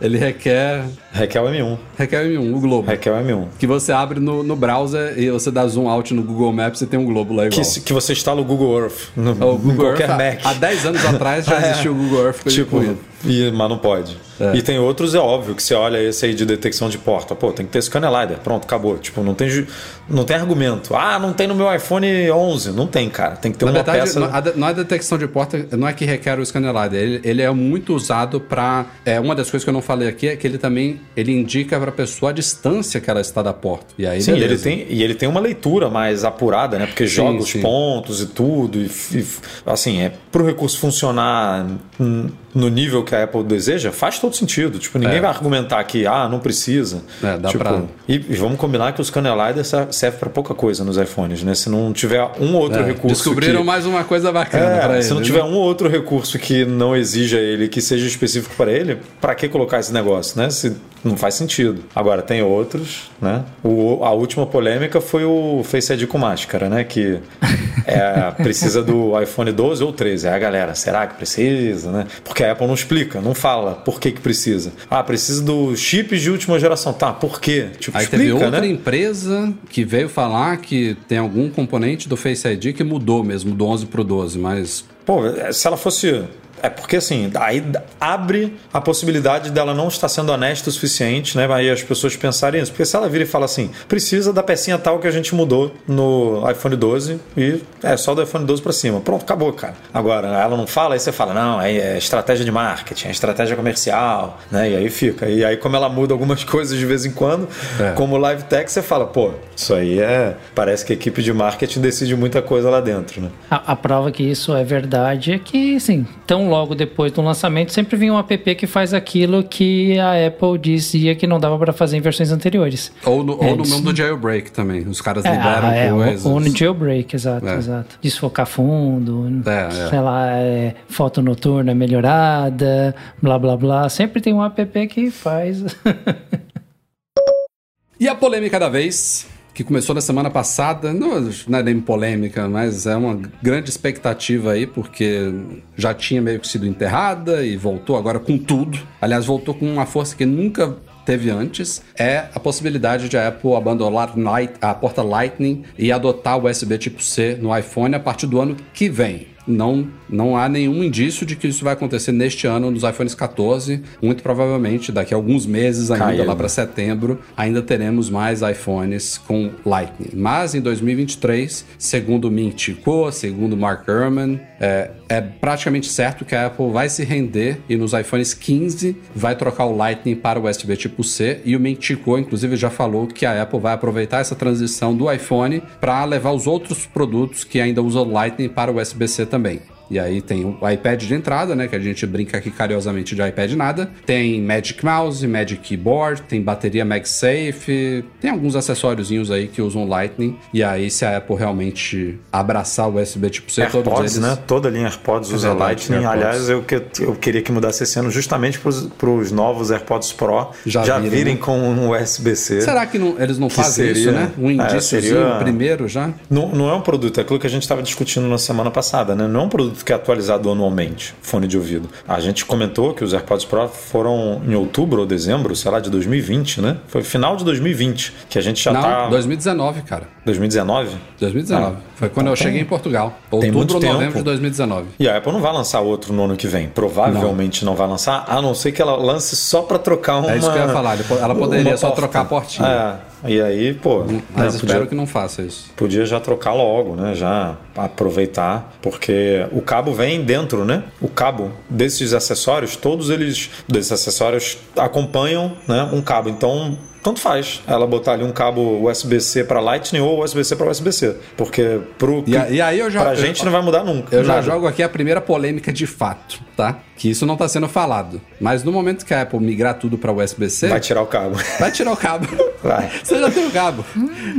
ele requer requer o M1. requer M1, o globo. Requer o M1. Que você abre no, no browser e você dá zoom out no Google Maps e tem um globo lá igual. Que, que você instala o Google Earth no, O em Google qualquer Earth, Mac. há, há 10 anos *laughs* atrás já É. existia o Google Earth Tipo, e, mas não pode. É. E tem outros, é óbvio, que você olha esse aí de detecção de porta. Pô, tem que ter scanner LiDAR. Pronto, acabou. Tipo, não tem, não tem argumento. Ah, não tem no meu iPhone 11. Não tem, cara. Tem que ter Na uma verdade, peça... não, a não é detecção de porta, não é que requer o scanner LiDAR. Ele, ele é muito usado para. É, uma das coisas que eu não falei aqui é que ele também ele indica para a pessoa a distância que ela está da porta. E aí, Sim, ele tem, e ele tem uma leitura mais apurada, né? Porque joga os sim. pontos e tudo. E, e, assim, é pro recurso funcionar hum, no nível que a Apple deseja, faz todo sentido. Tipo, ninguém É. vai argumentar que, ah, não precisa. É, dá tipo, pra- e, e vamos combinar que o scanner LiDAR ser- serve para pouca coisa nos iPhones, né? Se não tiver um ou outro É, recurso Descobriram que... mais uma coisa bacana É, para ele. se não né? tiver um ou outro recurso que não exija ele, que seja específico para ele, para que colocar esse negócio, né? Se não faz sentido. Agora tem outros, né? O, a última polêmica foi o Face ID com máscara, né? Que é, *laughs* precisa do iPhone 12 ou 13. Aí a galera, será que precisa, né? Porque a Apple não explica, não fala por que que precisa. Ah, precisa dos chips de última geração. Tá, por quê? Tipo, Aí explica, teve outra né? empresa que veio falar que tem algum componente do Face ID que mudou mesmo, do 11 pro 12, mas Pô, se ela fosse. É porque assim, aí abre a possibilidade dela não estar sendo honesta o suficiente, né? Aí as pessoas pensarem isso. Porque se ela vira e fala assim, precisa da pecinha tal que a gente mudou no iPhone 12 e é só do iPhone 12 para cima. Pronto, acabou, cara. Agora, ela não fala, aí você fala, não, é, é estratégia de marketing, é estratégia comercial, né? E aí fica. E aí, como ela muda algumas *laughs* coisas de vez em quando, É. como live tech, você fala, pô, isso aí é. Parece que a equipe de marketing decide muita coisa lá dentro, né? A, a prova que isso é verdade é que, assim, tão logo depois do lançamento, sempre vinha um app que faz aquilo que a Apple dizia que não dava para fazer em versões anteriores. ou no, É, ou no mundo do jailbreak também. Os caras É, liberam ah, é, coisas. ou no jailbreak, exato, É. exato. Desfocar fundo, É, é. sei lá, é, foto noturna melhorada, blá blá blá. Sempre tem um app que faz. *laughs* E a polêmica da vez, que começou na semana passada, não, não é nem polêmica, mas é uma grande expectativa aí, porque já tinha meio que sido enterrada e voltou agora com tudo. Aliás, voltou com uma força que nunca teve antes é a possibilidade de a Apple abandonar a porta Lightning e adotar o USB tipo C no iPhone a partir do ano que vem não, não há nenhum indício de que isso vai acontecer neste ano nos iPhones 14. Muito provavelmente, daqui a alguns meses, ainda Caiu. lá para setembro, ainda teremos mais iPhones com Lightning. Mas em 2023, segundo Mint Co, segundo Mark Gurman, é, é praticamente certo que a Apple vai se render e nos iPhones 15 vai trocar o Lightning para o USB tipo C. E o Mint Co, inclusive, já falou que a Apple vai aproveitar essa transição do iPhone para levar os outros produtos que ainda usam Lightning para o USB-C também. E aí tem o iPad de entrada, né? Que a gente brinca aqui carinhosamente de iPad nada. Tem Magic Mouse, Magic Keyboard, tem bateria MagSafe, tem alguns acessóriozinhos aí que usam Lightning. E aí, se a Apple realmente abraçar o USB tipo C, AirPods, todos eles... né? Toda linha AirPods usa Lightning. AirPods. Aliás, eu, que, eu queria que mudasse esse ano justamente para os novos AirPods Pro já, já virem, virem né? com um USB-C. Será que não, eles não que fazem seria, isso, né? Um indício é, seria... primeiro já? Não, não é um produto, é aquilo que a gente estava discutindo na semana passada, né? Não é um produto que é atualizado anualmente, fone de ouvido. A gente comentou que os AirPods Pro foram em outubro ou dezembro, sei lá, de 2020, né? Foi final de 2020 que a gente já Não, tá. 2019, cara. 2019? 2019. Ah, Foi quando então eu tem, cheguei em Portugal. Outubro ou novembro de 2019. E a Apple não vai lançar outro no ano que vem. Provavelmente não, não vai lançar, a não ser que ela lance só para trocar uma. É isso que eu ia falar. Ela poderia só trocar a portinha. É. E aí, pô. Mas né, espero podia, que não faça isso. Podia já trocar logo, né? Já aproveitar, porque o cabo vem dentro, né? O cabo desses acessórios, todos eles, desses acessórios acompanham, né? Um cabo. Então tanto faz ela botar ali um cabo USB-C para Lightning ou USB-C para USB-C. Porque pro, e, e aí eu já, pra eu, gente não vai mudar nunca. Eu nada. já jogo aqui a primeira polêmica de fato, tá? Que isso não está sendo falado. Mas no momento que a Apple migrar tudo para USB-C. Vai tirar o cabo. Vai tirar o cabo. *laughs* Vai. Você já tem o cabo.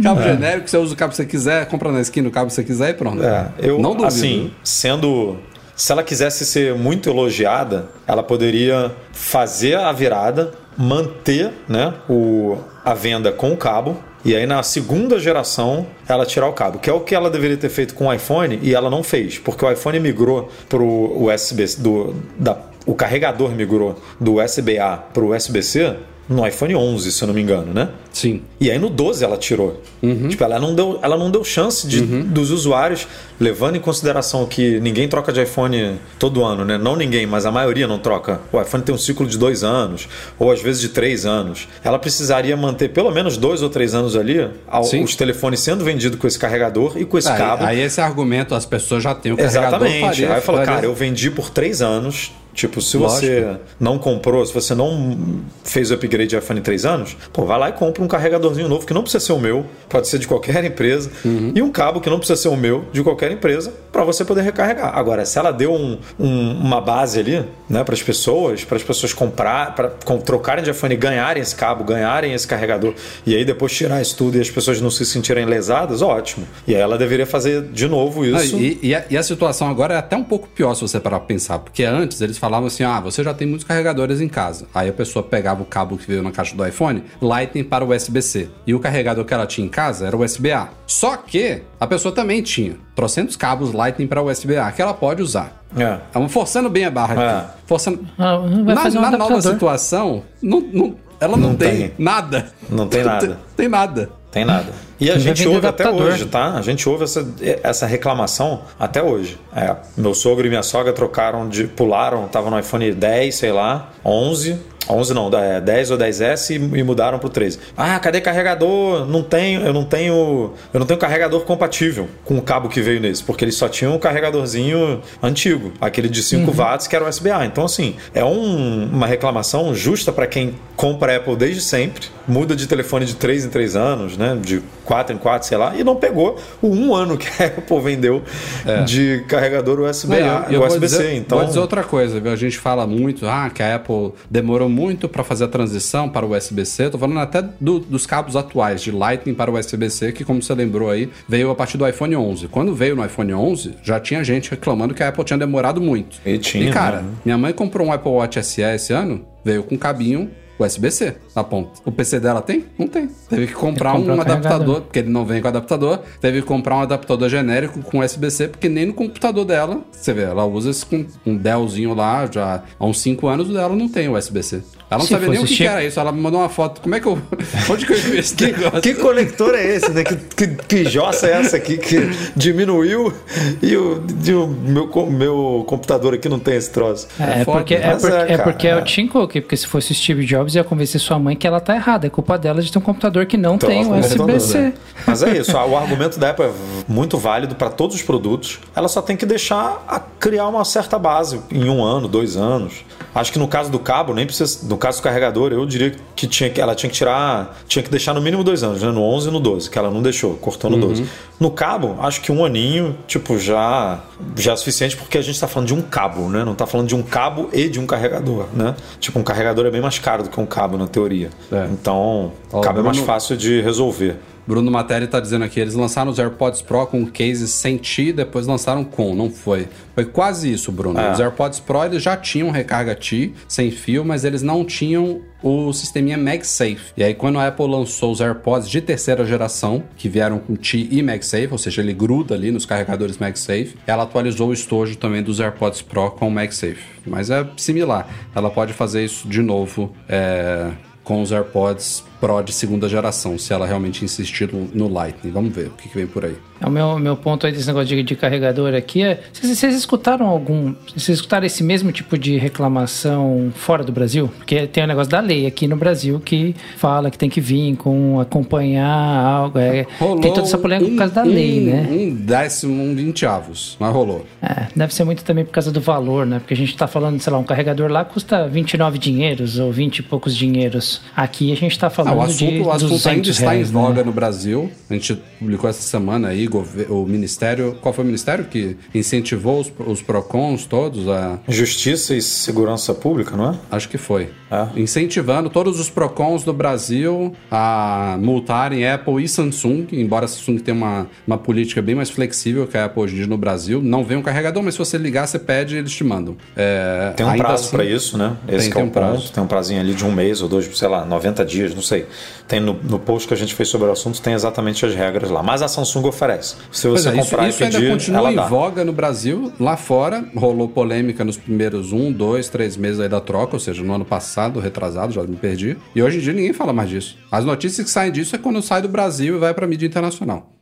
Cabo é. genérico, você usa o cabo que você quiser, compra na esquina o cabo que você quiser e pronto. É, eu, não duvido. Assim, sendo se ela quisesse ser muito elogiada, ela poderia fazer a virada, manter né, o, a venda com o cabo. E aí na segunda geração ela tirar o cabo, que é o que ela deveria ter feito com o iPhone e ela não fez, porque o iPhone migrou para o USB do da, o carregador migrou do USB-A para o USB-C no iPhone 11, se eu não me engano, né? Sim. E aí no 12 ela tirou. Uhum. Tipo, ela não deu, ela não deu chance de, uhum. dos usuários, levando em consideração que ninguém troca de iPhone todo ano, né? Não ninguém, mas a maioria não troca. O iPhone tem um ciclo de dois anos, ou às vezes de três anos. Ela precisaria manter pelo menos dois ou três anos ali ao, os telefones sendo vendidos com esse carregador e com esse aí, cabo. Aí esse argumento as pessoas já têm o carregador. Exatamente. Faria, aí fala, cara, eu vendi por três anos, Tipo, se Lógico. você não comprou, se você não fez o upgrade de iPhone 3 anos, pô, vai lá e compra um carregadorzinho novo que não precisa ser o meu, pode ser de qualquer *laughs* empresa, uhum. e um cabo que não precisa ser o meu, de qualquer empresa, para você poder recarregar. Agora, se ela deu um, um, uma base ali, né, para as pessoas, para as pessoas comprar, para trocarem de iPhone e ganharem esse cabo, ganharem esse carregador, e aí depois tirar isso tudo e as pessoas não se sentirem lesadas, ótimo. E aí ela deveria fazer de novo isso. e, e, a, e, a, situação agora é até um pouco pior se você parar para pensar, porque antes eles falavam assim: ah, você já tem muitos carregadores em casa. Aí a pessoa pegava o cabo que veio na caixa do iPhone, Lightning para o USB-C. E o carregador que ela tinha em casa era USB-A. Só que a pessoa também tinha trocentos cabos Lightning para USB-A que ela pode usar. É. Estamos forçando bem a barra aqui. É. Forçando... Ah, na, um na nova situação, não, não, ela não, não tem, tem, nada. Não tem *laughs* nada. tem, tem nada. Tem nada. E a gente ouve até hoje, tá? A gente ouve essa, essa reclamação até hoje. É, meu sogro e minha sogra trocaram de. pularam, estavam no iPhone 10, sei lá, 11 11 não, 10 é, ou 10S e mudaram pro 13. Ah, cadê carregador? Não tenho, eu não tenho, eu não tenho carregador compatível com o cabo que veio nesse, porque eles só tinham um carregadorzinho antigo, aquele de 5 uhum. watts que era USB-A. Então assim, é um, uma reclamação justa para quem compra Apple desde sempre, muda de telefone de 3 em 3 anos, né, de 4 em 4, sei lá, e não pegou o um ano que a *laughs* Apple vendeu é. de carregador USB-A, USB-C. Então, vou dizer outra coisa, viu? a gente fala muito, ah, que a Apple demorou muito para fazer a transição para o USB-C. Estou falando até do, dos cabos atuais de Lightning para o USB-C, que, como você lembrou aí, veio a partir do iPhone 11. Quando veio no iPhone 11, já tinha gente reclamando que a Apple tinha demorado muito. E tinha. E, cara, né? minha mãe comprou um Apple Watch SE esse ano, veio com cabinho USB-C na ponta. O PC dela tem? Não tem. Teve que comprar comprar um adaptador, porque ele não vem com adaptador. Teve que comprar um adaptador genérico com USB-C, porque nem no computador dela, você vê, ela usa esse com um Dellzinho lá, já há uns 5 anos o dela não tem USB-C. Ela não Se sabia nem o que, que chip- era isso. Ela me mandou uma foto. Como é que eu. *laughs* Onde que eu vi esse negócio? Que conector é esse, né? Que, que, que jossa é essa aqui que diminuiu e o, e o meu, meu computador aqui não tem esse troço. É, foda, porque, é, mas porque, é, é porque é é. o Tim Cook, porque se fosse Steve Jobs ia convencer sua mãe que ela tá errada. É culpa dela de ter um computador que não tem Troca o computador, USB-C. né? Mas é isso, o argumento da Apple é muito válido para todos os produtos. Ela só tem que deixar a criar uma certa base em um ano, dois anos. Acho que no caso do cabo, nem precisa. No caso do carregador, eu diria que, tinha que ela tinha que tirar. Tinha que deixar no mínimo dois anos, né? No 11 e no 12, que ela não deixou, cortou no 12. No cabo, acho que um aninho, tipo, já, já é suficiente, porque a gente está falando de um cabo, né? Não está falando de um cabo e de um carregador, né? Tipo, um carregador é bem mais caro do que um cabo, na teoria. É. Então, Ó, o cabo é mais fácil de resolver. Bruno Matéria tá dizendo aqui, eles lançaram os AirPods Pro com case sem Ti, depois lançaram com, não foi. Foi quase isso, Bruno. É. Os AirPods Pro eles já tinham recarga Ti, sem fio, mas eles não tinham o sisteminha MagSafe. E aí quando a Apple lançou os AirPods de terceira geração, que vieram com Ti e MagSafe, ou seja, ele gruda ali nos carregadores MagSafe, ela atualizou o estojo também dos AirPods Pro com o MagSafe. Mas é similar. Ela pode fazer isso de novo, é, com os AirPods Pro de segunda geração, se ela realmente insistir no, no Lightning. Vamos ver o que, que vem por aí. É, O meu, meu ponto aí desse negócio de, de carregador aqui é. Vocês, vocês escutaram algum. Vocês escutaram esse mesmo tipo de reclamação fora do Brasil? Porque tem o negócio da lei aqui no Brasil que fala que tem que vir com acompanhar algo. é, tem toda essa polêmica por causa da lei, um, né? Um décimo, um vinteavos, mas rolou. É, deve ser muito também por causa do valor, né? Porque a gente tá falando, sei lá, um carregador lá custa 29 dinheiros ou 20 e poucos dinheiros. Aqui a gente tá Ah, falando o de assunto, o assunto 200 ainda está em né? voga no Brasil. A gente publicou essa semana aí, o Ministério. Qual foi o Ministério que incentivou os, os PROCONs todos a. Justiça e segurança pública, não é? Acho que foi. É. Incentivando todos os PROCONs do Brasil a multarem Apple e Samsung, embora a Samsung tenha uma, uma política bem mais flexível que a Apple hoje em dia no Brasil. Não vem um carregador, mas se você ligar, você pede e eles te mandam. É, Tem um prazo assim- pra isso, né? Esse Tem- que é tem o um prazo. ponto. Tem um prazinho ali de um mês ou dois, sei lá, 90 dias, não sei. Tem no, no post que a gente fez sobre o assunto, tem exatamente as regras lá. Mas a Samsung oferece. Se você é, isso, comprar isso ainda pedir, continua ela em dá. voga no Brasil. Lá fora, rolou polêmica nos primeiros um, dois, três meses aí da troca, ou seja, no ano passado, retrasado, já me perdi. E hoje em dia ninguém fala mais disso. As notícias que saem disso é quando sai do Brasil e vai pra mídia internacional.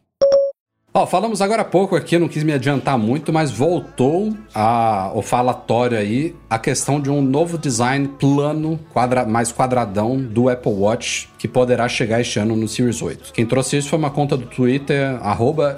Ó, falamos agora há pouco aqui, não quis me adiantar muito, mas voltou a, o falatório aí a questão de um novo design plano, quadra, mais quadradão do Apple Watch, que poderá chegar este ano no Series 8. Quem trouxe isso foi uma conta do Twitter,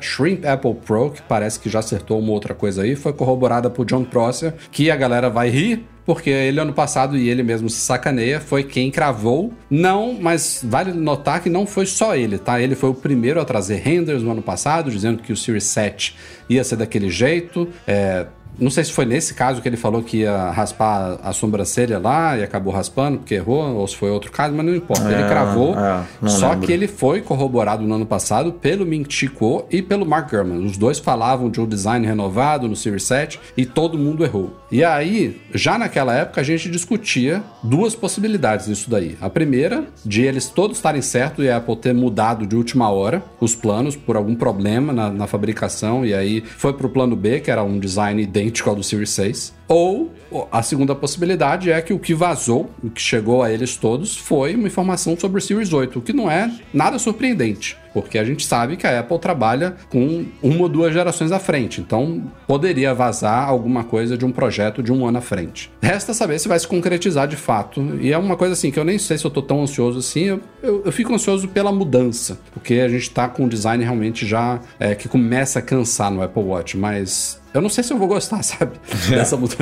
ShrimpApplePro, que parece que já acertou uma outra coisa aí, foi corroborada por John Prosser, que a galera vai rir, porque ele ano passado, e ele mesmo se sacaneia, foi quem cravou. Não, mas vale notar que não foi só ele, tá? Ele foi o primeiro a trazer renders no ano passado, dizendo que o Series 7 ia ser daquele jeito. É, não sei se foi nesse caso que ele falou que ia raspar a sobrancelha lá e acabou raspando porque errou, ou se foi outro caso, mas não importa. ele É, cravou, é, só lembro. que ele foi corroborado no ano passado pelo Ming Chi e pelo Mark Gurman. Os dois falavam de um design renovado no Series 7 e todo mundo errou. E aí, já naquela época, a gente discutia duas possibilidades disso daí. A primeira, de eles todos estarem certos e a Apple ter mudado de última hora os planos por algum problema na, na fabricação e aí foi pro plano B, que era um design idêntico ao do Series 6. Ou a segunda possibilidade é que o que vazou, o que chegou a eles todos, foi uma informação sobre o Series 8, o que não é nada surpreendente, porque a gente sabe que a Apple trabalha com uma ou duas gerações à frente, então poderia vazar alguma coisa de um projeto de um ano à frente. Resta saber se vai se concretizar de fato, e é uma coisa assim que eu nem sei se eu tô tão ansioso assim, eu, eu, eu fico ansioso pela mudança, porque a gente tá com um design realmente já é, que começa a cansar no Apple Watch, mas eu não sei se eu vou gostar, *laughs* sabe? *laughs* Dessa mudança.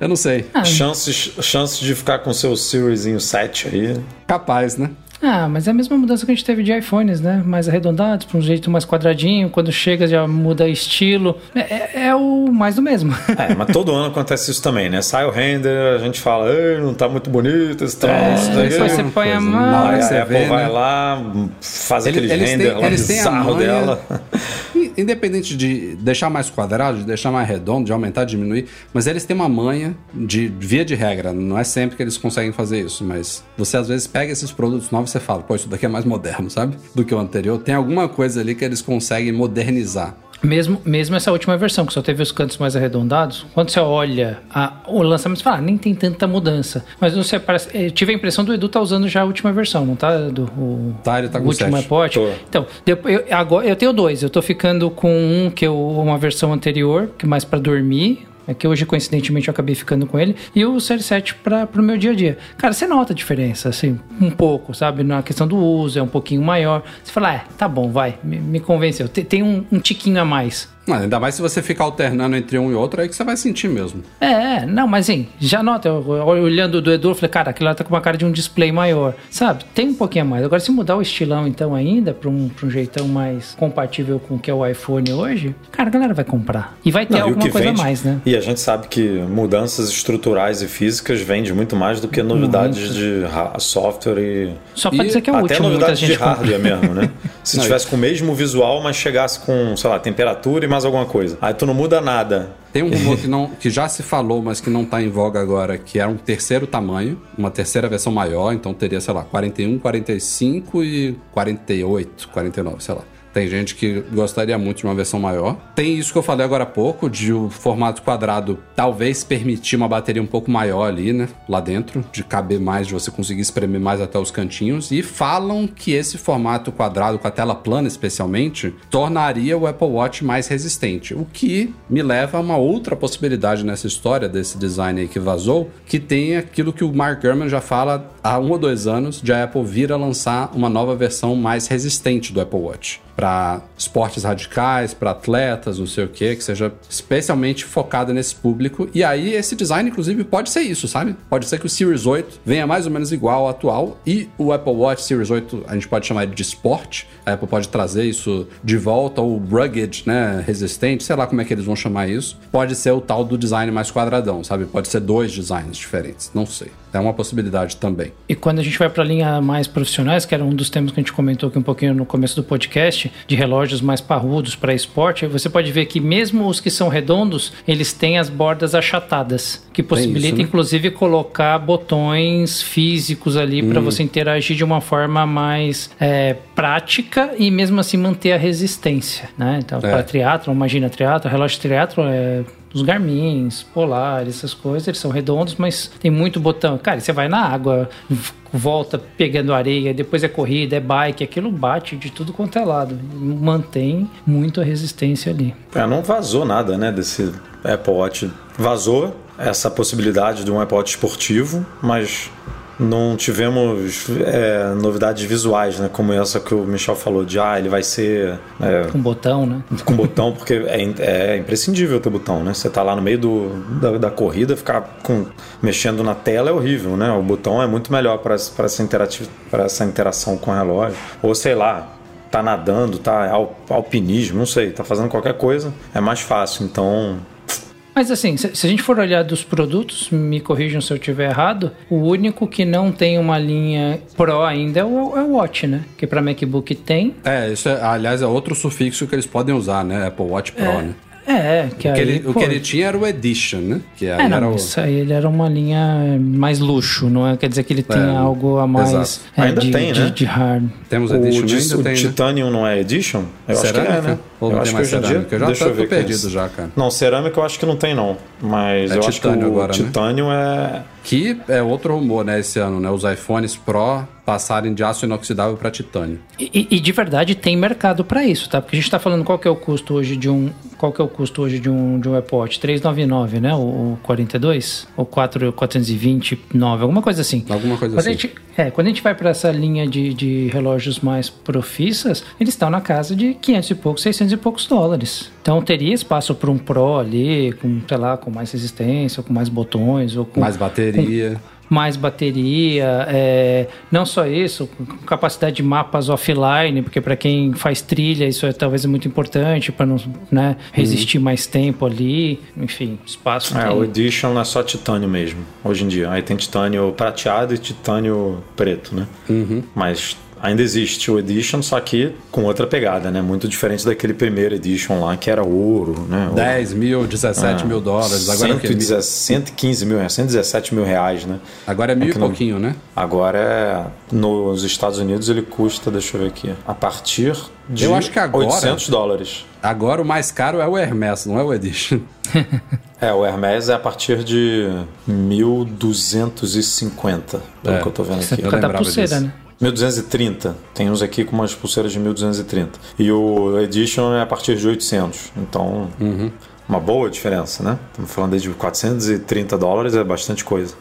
Eu não sei. Chances, chances de ficar com seu Seriesinho 7 aí. Capaz, né? Ah, mas é a mesma mudança que a gente teve de iPhones, né? Mais arredondados, para um jeito mais quadradinho. Quando chega já muda estilo. É, é- é o mais do mesmo. *laughs* É, mas todo ano acontece isso também, né? Sai o render, a gente fala, Ei, não tá muito bonito esse troço. É, daí- depois você põe a coisa. mão. Aí a Apple vê, vai né? lá, faz Ele- aquele render têm- lá bizarro dela. *laughs* E independente de deixar mais quadrado, de deixar mais redondo, de aumentar, diminuir, mas eles têm uma manha de via de regra. Não é sempre que eles conseguem fazer isso, mas você às vezes pega esses produtos novos e você fala, pô, isso daqui é mais moderno, sabe? Do que o anterior. Tem alguma coisa ali que eles conseguem modernizar. Mesmo, mesmo essa última versão, que só teve os cantos mais arredondados, quando você olha a, o lançamento, você fala, ah, nem tem tanta mudança. Mas você parece. Eu tive a impressão do Edu tá usando já a última versão, não tá? Do, o, tá, ele tá com o último iPod. Então, eu, agora, eu tenho dois. Eu tô ficando com um que eu, uma versão anterior, que é mais para dormir, é que hoje, coincidentemente, eu acabei ficando com ele. E o Série 7 para o meu dia a dia. Cara, você nota a diferença, assim, um pouco, sabe? Na questão do uso, é um pouquinho maior. Você fala, é, tá bom, vai, me, me convenceu. Tem, tem um, um tiquinho a mais. Não, ainda mais se você ficar alternando entre um e outro, aí que você vai sentir mesmo. É, não, mas assim, já nota, eu, olhando do Edu, eu falei, cara, aquilo lá tá com uma cara de um display maior. Sabe? Tem um pouquinho a mais. Agora, se mudar o estilão, então, ainda, pra um, pra um jeitão mais compatível com o que é o iPhone hoje, cara, a galera vai comprar. E vai ter não, alguma coisa vende, a mais, né? E a gente sabe que mudanças estruturais e físicas vende muito mais do que novidades muito. de software e. Só pode e dizer que é o até último. Até novidades de hardware mesmo, né? *laughs* Se não, tivesse com o mesmo visual, mas chegasse com, sei lá, temperatura e mais alguma coisa. Aí tu não muda nada. Tem um *laughs* rumor que, não, que já se falou, mas que não está em voga agora, que é um terceiro tamanho, uma terceira versão maior, então teria, sei lá, 41, 45 e 48, 49, sei lá. Tem gente que gostaria muito de uma versão maior. Tem isso que eu falei agora há pouco, de o formato quadrado talvez permitir uma bateria um pouco maior ali, né? Lá dentro, de caber mais, de você conseguir espremer mais até os cantinhos. E falam que esse formato quadrado, com a tela plana especialmente, tornaria o Apple Watch mais resistente. O que me leva a uma outra possibilidade nessa história desse design aí que vazou, que tem aquilo que o Mark Gurman já fala há um ou dois anos, de a Apple vir a lançar uma nova versão mais resistente do Apple Watch para esportes radicais, para atletas, não sei o que, que seja especialmente focada nesse público. E aí esse design, inclusive, pode ser isso, sabe? Pode ser que o Series 8 venha mais ou menos igual ao atual e o Apple Watch Series 8 a gente pode chamar ele de esporte. A Apple pode trazer isso de volta, ou rugged, né? Resistente, sei lá como é que eles vão chamar isso. Pode ser o tal do design mais quadradão, sabe? Pode ser dois designs diferentes, não sei. É uma possibilidade também. E quando a gente vai para a linha mais profissionais, que era um dos temas que a gente comentou aqui um pouquinho no começo do podcast, de relógios mais parrudos para esporte, você pode ver que mesmo os que são redondos, eles têm as bordas achatadas, que possibilita isso, né? inclusive colocar botões físicos ali hum. para você interagir de uma forma mais é, prática e mesmo assim manter a resistência, né? Então, é. para triatlo, imagina triatlo, relógio triatlo é os Garmins, Polar, essas coisas, eles são redondos, mas tem muito botão. Cara, você vai na água, volta pegando areia, depois é corrida, é bike, aquilo bate de tudo quanto é lado. Mantém muito a resistência ali. É, não vazou nada, né, desse Apple Watch. Vazou essa possibilidade de um Apple Watch esportivo, mas não tivemos é, novidades visuais, né? Como essa que o Michel falou, de ah, ele vai ser. É, com botão, né? Com botão, porque é, é imprescindível ter botão, né? Você tá lá no meio do, da, da, corrida, ficar com, mexendo na tela é horrível, né? O botão é muito melhor para essa, essa interação com o relógio. Ou sei lá, tá nadando, tá alpinismo, não sei, tá fazendo qualquer coisa, é mais fácil. Então, mas assim, se, a gente for olhar dos produtos, me corrijam se eu estiver errado, o único que não tem uma linha Pro ainda é o, é o Watch, né? Que para MacBook tem. É, isso é, aliás, é outro sufixo que eles podem usar, né? Apple Watch Pro, é. né? É, que o, que aí, ele, o que ele tinha era o Edition, né? Que é, não, o... isso aí ele era uma linha mais luxo, não é? Quer dizer que ele tem é, algo a mais é, ainda de, tem, de, né? de hard. Temos o Edition, de, ainda o tem, Titanium né? não é Edition? Eu cerâmica? acho que é, né? Ou eu não acho tem que hoje em dia, eu já deixa eu ver perdido já, cara. Não, cerâmica eu acho que não tem não, mas é eu acho que o agora, Titanium né? é que é outro rumor, né, esse ano, né? Os iPhones Pro passarem de aço inoxidável para titânio. E, e, de verdade tem mercado para isso, tá? Porque a gente está falando qual que é o custo hoje de um, qual que é o custo hoje de um de um Apple Watch? 399, né? O, o 42 ou 4 429, alguma coisa assim. Alguma coisa quando assim. A gente, é, quando a gente vai para essa linha de, de relógios mais profissas, eles estão na casa de 500 e poucos, 600 e poucos dólares. Então teria espaço para um Pro ali, com, sei lá, com mais resistência, ou com mais botões, ou com mais bateria. Com, mais bateria, é, não só isso, capacidade de mapas offline, porque para quem faz trilha isso é talvez é muito importante para não né, resistir uhum. mais tempo ali, enfim, espaço. É, tem. o Edition é só titânio mesmo, hoje em dia. Aí tem titânio prateado e titânio preto, né? Uhum. Mas ainda existe o Edition, só que com outra pegada, né? Muito diferente daquele primeiro Edition lá, que era ouro, né? 10 mil, 17 mil dólares. Agora é o quê? 110, 115 mil, 117 mil reais, né? Agora é mil e Aqui no- pouquinho, né? Agora é. Nos Estados Unidos ele custa, deixa eu ver aqui, a partir de Eu acho que agora- 800 dólares. Agora o mais caro é o Hermes, não é o Edition. *laughs* É, o Hermes é a partir de 1250, pelo É. que eu tô vendo aqui. por causa da lembrava pulseira, disso. né? 1230. Tem uns aqui com umas pulseiras de 1230. E o Edition é a partir de 800. Então, uma boa diferença, né? Estamos falando aí de 430 dólares, é bastante coisa.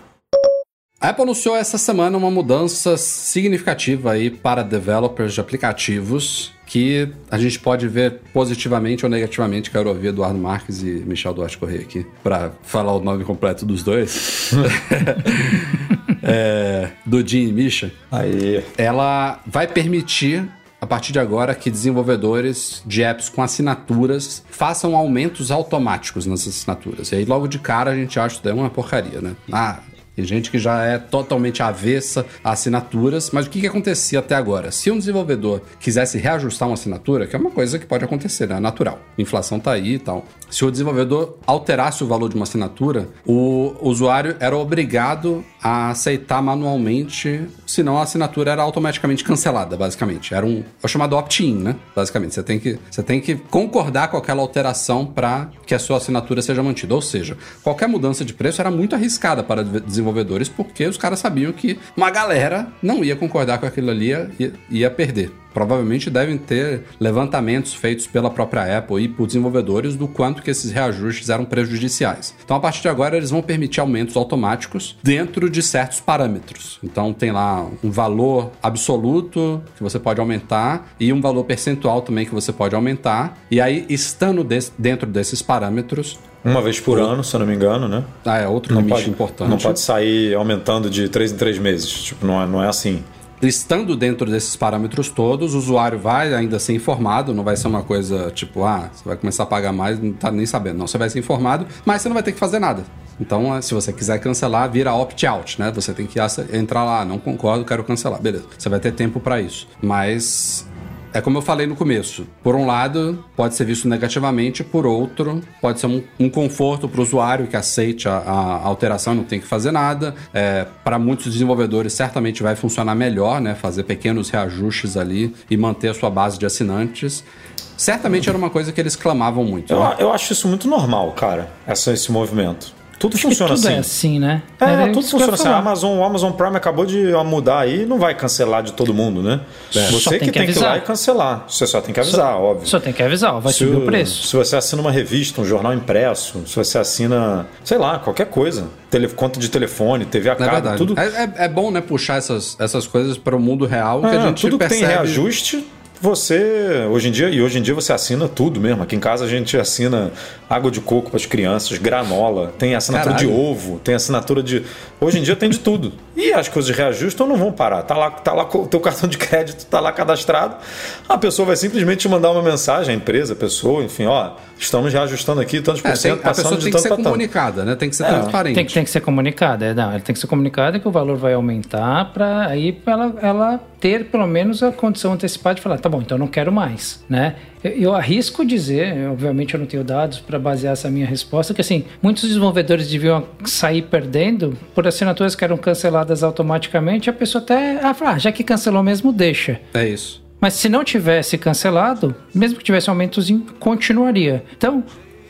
A Apple anunciou essa semana uma mudança significativa aí para developers de aplicativos que a gente pode ver positivamente ou negativamente. Quero ouvir Eduardo Marques e Michel Duarte Correia aqui para falar o nome completo dos dois. *laughs* é, do Jim e Misha. Aí, ela vai permitir, a partir de agora, que desenvolvedores de apps com assinaturas façam aumentos automáticos nas assinaturas. E aí, logo de cara, a gente acha que é uma porcaria, né? Ah. Tem gente que já é totalmente avessa a assinaturas, mas o que, que acontecia até agora? Se um desenvolvedor quisesse reajustar uma assinatura, que é uma coisa que pode acontecer, né? É natural. A inflação tá aí e tal. Se o desenvolvedor alterasse o valor de uma assinatura, o usuário era obrigado a aceitar manualmente, senão a assinatura era automaticamente cancelada, basicamente. Era um é chamado opt-in, né? Basicamente, você tem que você tem que concordar com aquela alteração para que a sua assinatura seja mantida. Ou seja, qualquer mudança de preço era muito arriscada para de- desenvolvedores, porque os caras sabiam que uma galera não ia concordar com aquilo ali e ia, perder. Provavelmente devem ter levantamentos feitos pela própria Apple e por desenvolvedores do quanto que esses reajustes eram prejudiciais. Então, a partir de agora, eles vão permitir aumentos automáticos dentro de certos parâmetros. Então, tem lá um valor absoluto que você pode aumentar e um valor percentual também que você pode aumentar. E aí, estando dentro desses parâmetros, uma vez por ano, se eu não me engano, né? ah, é outro Não limite pode, importante. não pode sair aumentando de 3 em 3 meses. Tipo, não é, não é assim. Estando dentro desses parâmetros todos, o usuário vai ainda ser informado, não vai ser uma coisa tipo, ah, você vai começar a pagar mais, não tá nem sabendo. Não, você vai ser informado, mas você não vai ter que fazer nada. Então, eh, se você quiser cancelar, vira opt-out, né? Você tem que entrar lá, não concordo, quero cancelar. Beleza, você vai ter tempo para isso. Mas é como eu falei no começo. Por um lado, pode ser visto negativamente, por outro, pode ser um, um conforto para o usuário que aceite a, a alteração, não tem que fazer nada. É, para muitos desenvolvedores, certamente vai funcionar melhor, né? Fazer pequenos reajustes ali e manter a sua base de assinantes. Certamente era uma coisa que eles clamavam muito. Eu, né? eu acho isso muito normal, cara, essa, esse movimento. Tudo Acho que funciona tudo assim. é assim, né? É, Era tudo funciona assim. A. Amazon, o Amazon Prime acabou de mudar aí, não vai cancelar de todo mundo, né? Só Você tem que que tem que ir lá e cancelar. Você só tem que avisar, óbvio. Só tem que avisar, vai se, subir o preço. se você assina uma revista, um jornal impresso, se você assina, sei lá, qualquer coisa, tele, conta de telefone, TV a É cabo, tudo. É, é- é bom, né, puxar essas, essas coisas para o mundo real, que a É, gente tudo que percebe... tem reajuste, você hoje em dia e hoje em dia você assina tudo mesmo. Aqui em casa a gente assina água de coco para as crianças, granola, tem assinatura Caralho. de ovo, tem assinatura de hoje em dia tem de tudo. E as coisas reajustam não vão parar. Tá lá, tá lá o teu cartão de crédito tá lá cadastrado. A pessoa vai simplesmente te mandar uma mensagem, a empresa, a pessoa, enfim, ó, estamos reajustando aqui tantos É, por cento, a pessoa passando de tem que tanto ser para tanto. comunicada, né? Tem que ser É, transparente. Tem que, tem que ser comunicada, é, não, ela tem que ser comunicada que o valor vai aumentar para aí pra ela, ela ter pelo menos a condição antecipada de falar, tá bom, então não quero mais, né? Eu, eu arrisco dizer, obviamente eu não tenho dados para basear essa minha resposta, que assim, muitos desenvolvedores deviam sair perdendo por assinaturas que eram canceladas automaticamente, a pessoa até, ah, fala, ah, já que cancelou mesmo, deixa. É isso. Mas se não tivesse cancelado, mesmo que tivesse aumentozinho, continuaria. Então,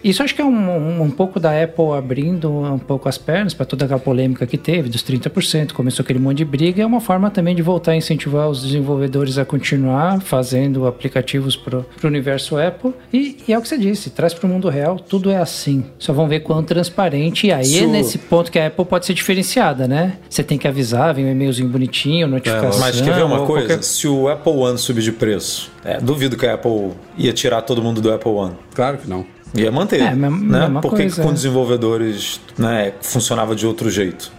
isso acho que é um, um, um pouco da Apple abrindo um pouco as pernas para toda aquela polêmica que teve dos 30%, começou aquele monte de briga, é uma forma também de voltar a incentivar os desenvolvedores a continuar fazendo aplicativos para o universo Apple. E, e é o que você disse, traz para o mundo real, tudo é assim. Só vão ver quão transparente, e aí é Isso- nesse ponto que a Apple pode ser diferenciada, né? Você tem que avisar, vem um e-mailzinho bonitinho, notificação. Mas quer ver uma coisa? qualquer- Se o Apple One subir de preço, é, duvido que a Apple ia tirar todo mundo do Apple One. Claro que não. Ia manter. É, mesma- né? mesma Por que que coisa, com é. desenvolvedores né, funcionava de outro jeito?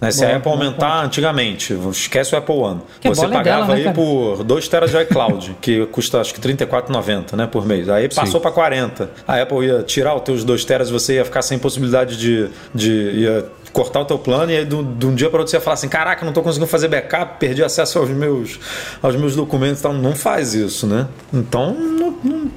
Né, se a Bom, Apple aumentar antigamente, esquece o Apple One. Que a Você é pagava dela, né, aí por 2 teras de iCloud, *laughs* que custa acho que R$ 34,90 né, por mês. Aí passou para 40. A Apple ia tirar os teus 2 teras e você ia ficar sem possibilidade de. de ia cortar o teu plano e aí de um dia para outro você ia falar assim: caraca, não tô conseguindo fazer backup, perdi acesso aos meus, aos meus documentos. Então não faz isso, né? Então, não,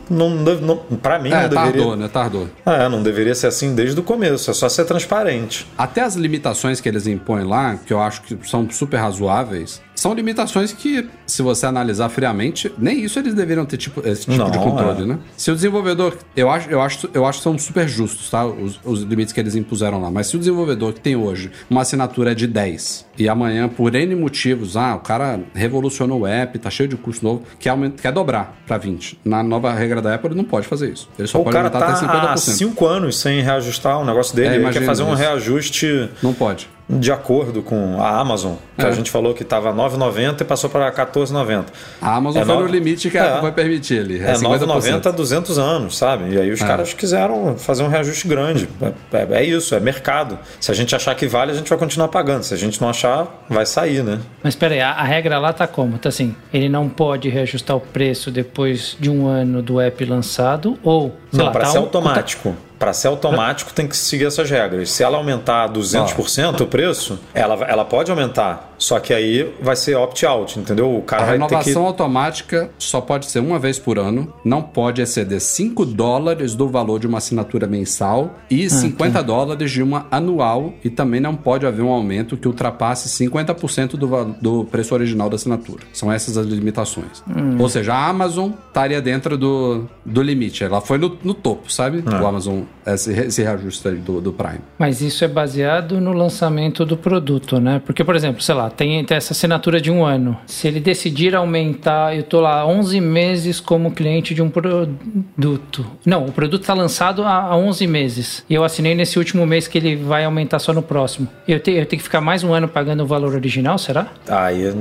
não, não, não, para mim, É, não deveria. tardou, né? Tardou. É, não deveria ser assim desde o começo, é só ser transparente. Até as limitações que eles impõem lá, que eu acho que são super razoáveis, são limitações que, se você analisar friamente, nem isso eles deveriam ter tipo, esse tipo Não, de controle, é. né? Se o desenvolvedor. Eu acho, eu, acho, eu acho que são super justos, tá? Os, os limites que eles impuseram lá. Mas se o desenvolvedor que tem hoje uma assinatura de 10 e amanhã, por N motivos, ah, o cara revolucionou o app, tá cheio de custo novo, quer, aument- quer dobrar pra 20. Na nova regra da Apple, ele não pode fazer isso. Ele só o pode aumentar tá até há 50%. 5 anos sem reajustar o negócio dele, É, ele quer fazer um isso. reajuste Não pode. De acordo com a Amazon, que É. a gente falou que estava 9,90 e passou para 14,90. A Amazon É foi no limite que a É. Vai permitir ali. É, É 50%. 9,90 há 200 anos, sabe? E aí os É. caras quiseram fazer um reajuste grande. É, é- é isso, é mercado. Se a gente achar que vale, a gente vai continuar pagando. Se a gente não achar, vai sair, né? Mas peraí, a, a regra lá tá como? Tá assim, ele não pode reajustar o preço depois de um ano do app lançado ou... não, para tá ser um- automático. Para ser automático tem que seguir essas regras. Se ela aumentar 200% o preço, ela, ela pode aumentar. Só que aí vai ser opt-out, entendeu? O cara A vai ter que. renovação automática só pode ser uma vez por ano, não pode exceder 5 dólares do valor de uma assinatura mensal Ah, e 50 tá. dólares de uma anual, e também não pode haver um aumento que ultrapasse 50% do, do preço original da assinatura. São essas as limitações. Hum. Ou seja, a Amazon estaria dentro do, do limite. Ela foi no, no topo, sabe? Ah. O Amazon, esse, esse reajuste do, do Prime. Mas isso é baseado no lançamento do produto, né? Porque, por exemplo, sei lá, tem, tem essa assinatura de um ano. Se ele decidir aumentar, eu tô lá 11 meses como cliente de um produto. Não, o produto tá lançado há, há 11 meses. E eu assinei nesse último mês que ele vai aumentar só no próximo. Eu, te, eu tenho que ficar mais um ano pagando o valor original, será? Aí,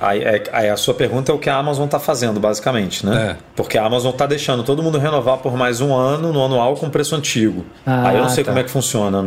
aí, é- aí a sua pergunta é o que a Amazon está fazendo, basicamente, né? É. Porque a Amazon está deixando todo mundo renovar por mais um ano no anual com preço antigo. Ah, aí eu não sei tá. como é que funciona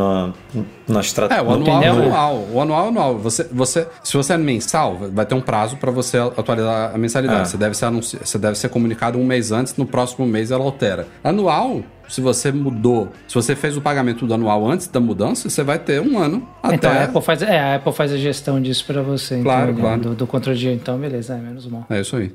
na, na É, o anual é pneu, né? anual. O anual é anual. Você, você, se você é mensal, vai ter um prazo para você atualizar a mensalidade. É. Você, deve ser anunci... você deve ser comunicado um mês antes, no próximo mês ela altera. Anual, se você mudou, se você fez o pagamento do anual antes da mudança, você vai ter um ano até. Então a Apple faz, é, a Apple faz a gestão disso pra você. Claro, então, claro. Do, do controle de. Então, beleza, é menos mal. É isso aí.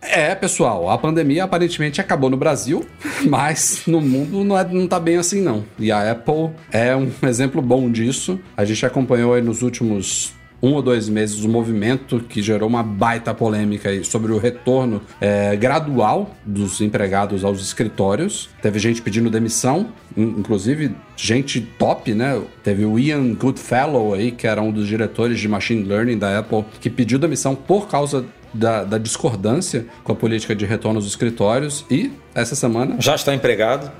É, pessoal, a pandemia aparentemente acabou no Brasil, *laughs* mas no mundo não, é, não tá bem assim, não. E a Apple é um exemplo bom disso. A gente acompanhou aí nos últimos um ou dois meses o movimento que gerou uma baita polêmica aí sobre o retorno é, gradual dos empregados aos escritórios. Teve gente pedindo demissão, in- inclusive gente top, né? Teve o Ian Goodfellow aí, que era um dos diretores de Machine Learning da Apple, que pediu demissão por causa da, da discordância com a política de retorno aos escritórios e essa semana Já está empregado.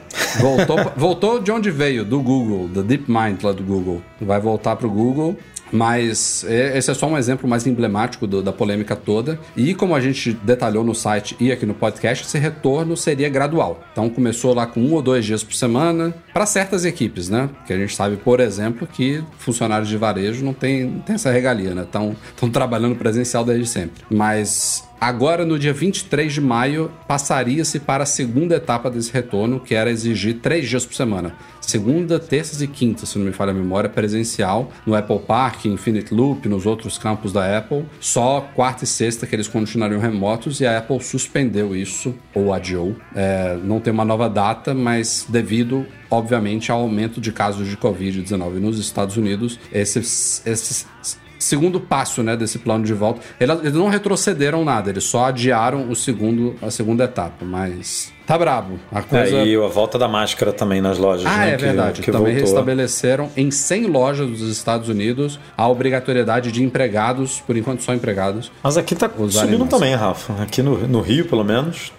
voltou, voltou de onde veio, do Google, da DeepMind lá do Google. Vai voltar pro Google. Mas é- esse é só um exemplo mais emblemático do- da polêmica toda. E como a gente detalhou no site e aqui no podcast, esse retorno seria gradual. Então começou lá com um ou dois dias por semana, para certas equipes, né? Porque a gente sabe, por exemplo, que funcionários de varejo não tem, não tem essa regalia, né? Estão trabalhando presencial desde sempre. Mas Agora, no dia 23 de maio, passaria-se para a segunda etapa desse retorno, que era exigir três dias por semana. Segunda, terças e quintas, se não me falha a memória, presencial, no Apple Park, Infinite Loop, nos outros campos da Apple. Só quarta e sexta que eles continuariam remotos e a Apple suspendeu isso, ou adiou. É, não tem uma nova data, mas devido obviamente ao aumento de casos de Covid-19 nos Estados Unidos, esses, esses segundo passo né, desse plano de volta. Eles, não retrocederam nada, eles só adiaram o segundo, a segunda etapa, mas tá brabo. A coisa. É, e a volta da máscara também nas lojas. Ah, né, é que- verdade. Que Também voltou. restabeleceram em 100 lojas dos Estados Unidos a obrigatoriedade de empregados, por enquanto só empregados. Mas aqui tá subindo também, Rafa. Aqui no, no Rio, pelo menos.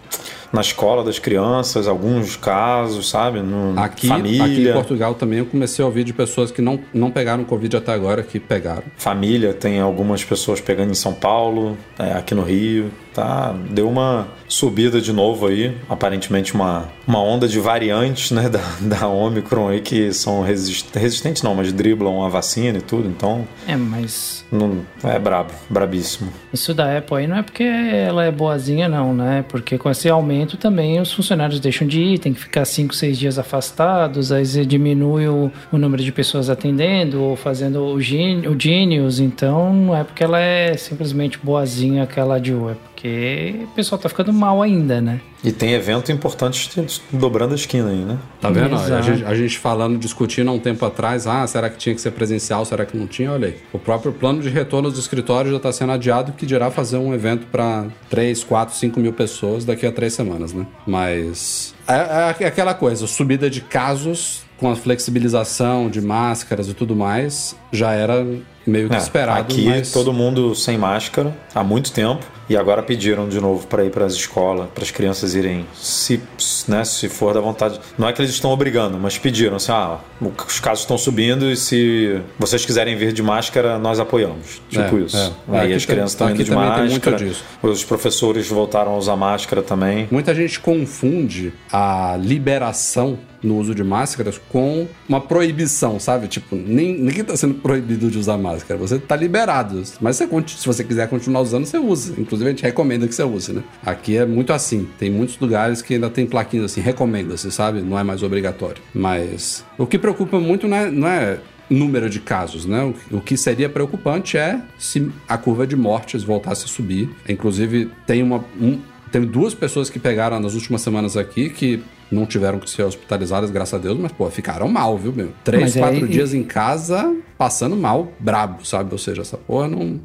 Na escola das crianças, alguns casos, sabe? No, Aqui, família. aqui em Portugal também eu comecei a ouvir de pessoas que não, não pegaram Covid até agora, que pegaram. Família, tem algumas pessoas pegando em São Paulo, é, aqui no Rio. Tá, deu uma subida de novo aí, aparentemente uma, uma onda de variantes, né, da, *laughs* da Omicron aí que são resist, resistentes não, mas driblam a vacina e tudo, então... É, mas... Não, é brabo, brabíssimo. Isso da Apple aí não é porque ela é boazinha não, né, porque com esse aumento também os funcionários deixam de ir, tem que ficar 5, 6 dias afastados, aí você diminui o, o número de pessoas atendendo ou fazendo o, o Genius, então não é porque ela é simplesmente boazinha aquela de é porque o pessoal tá ficando mal ainda, né? E tem evento importante dobrando a esquina aí, né? Tá vendo? A gente, a gente, falando, discutindo há um tempo atrás, ah, será que tinha que ser presencial, será que não tinha? Olha aí. O próprio plano de retorno dos escritórios já está sendo adiado, que dirá fazer um evento para 3, 4, 5 mil pessoas daqui a três semanas, né? Mas é, é aquela coisa, subida de casos com a flexibilização de máscaras e tudo mais, já era meio que é, esperado. Aqui mas... todo mundo sem máscara há muito tempo e agora pediram de novo para ir para as escolas, para as crianças irem, se, né, se for da vontade. Não é que eles estão obrigando, mas pediram assim: ah, os casos estão subindo e se vocês quiserem vir de máscara, nós apoiamos. Tipo é, isso. É. Aí as crianças estão indo de máscara. Os professores voltaram a usar máscara também. Muita gente confunde a liberação no uso de máscaras com uma proibição, sabe? Tipo, nem, ninguém está sendo proibido de usar máscara. Você está liberado. Mas você, se você quiser continuar usando, você usa. Inclusive, a gente recomenda que você use, né? Aqui é muito assim. Tem muitos lugares que ainda tem plaquinhas assim, recomenda-se, sabe? Não é mais obrigatório. Mas o que preocupa muito não é, não é número de casos, né? O que seria preocupante é se a curva de mortes voltasse a subir. Inclusive, tem uma. Um, tem duas pessoas que pegaram nas últimas semanas aqui que não tiveram que ser hospitalizadas, graças a Deus, mas, pô, ficaram mal, viu, meu? Três, mas quatro dias em casa, passando mal, brabo, sabe? Ou seja, essa porra não.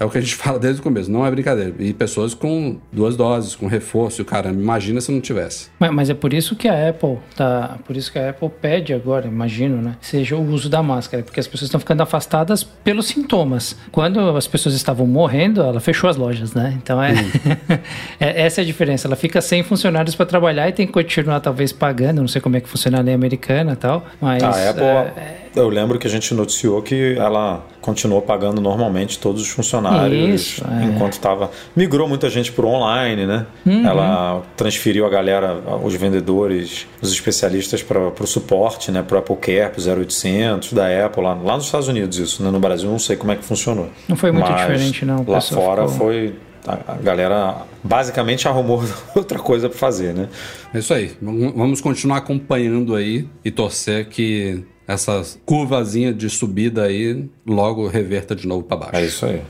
É o que a gente *laughs* fala desde o começo, não é brincadeira. E pessoas com duas doses, com reforço, cara, imagina se não tivesse. Mas, mas, é por isso que a Apple tá, por isso que a Apple pede agora, imagino, né, seja o uso da máscara, porque as pessoas estão ficando afastadas pelos sintomas. Quando as pessoas estavam morrendo, ela fechou as lojas, né? Então é, hum. *laughs* é essa é a diferença. Ela fica sem funcionários para trabalhar e tem que continuar talvez pagando. Não sei como é que funciona a lei americana, e tal. Mas a Apple é, eu lembro que a gente noticiou que ela continuou pagando normalmente todos os funcionários Isso, é. enquanto estava. Migrou muita gente para online, né? Uhum. Ela transferiu a galera, os vendedores, os especialistas para o suporte, né? Para o Apple Care, para o 0800 da Apple, lá, lá nos Estados Unidos, isso. Né? No Brasil não sei como é que funcionou. Não foi muito Mas diferente, não. Lá fora ficou... foi a galera basicamente arrumou *laughs* outra coisa para fazer, né? É isso aí. Vamos continuar acompanhando aí e torcer que essa curvazinha de subida aí logo reverta de novo para baixo. É isso aí.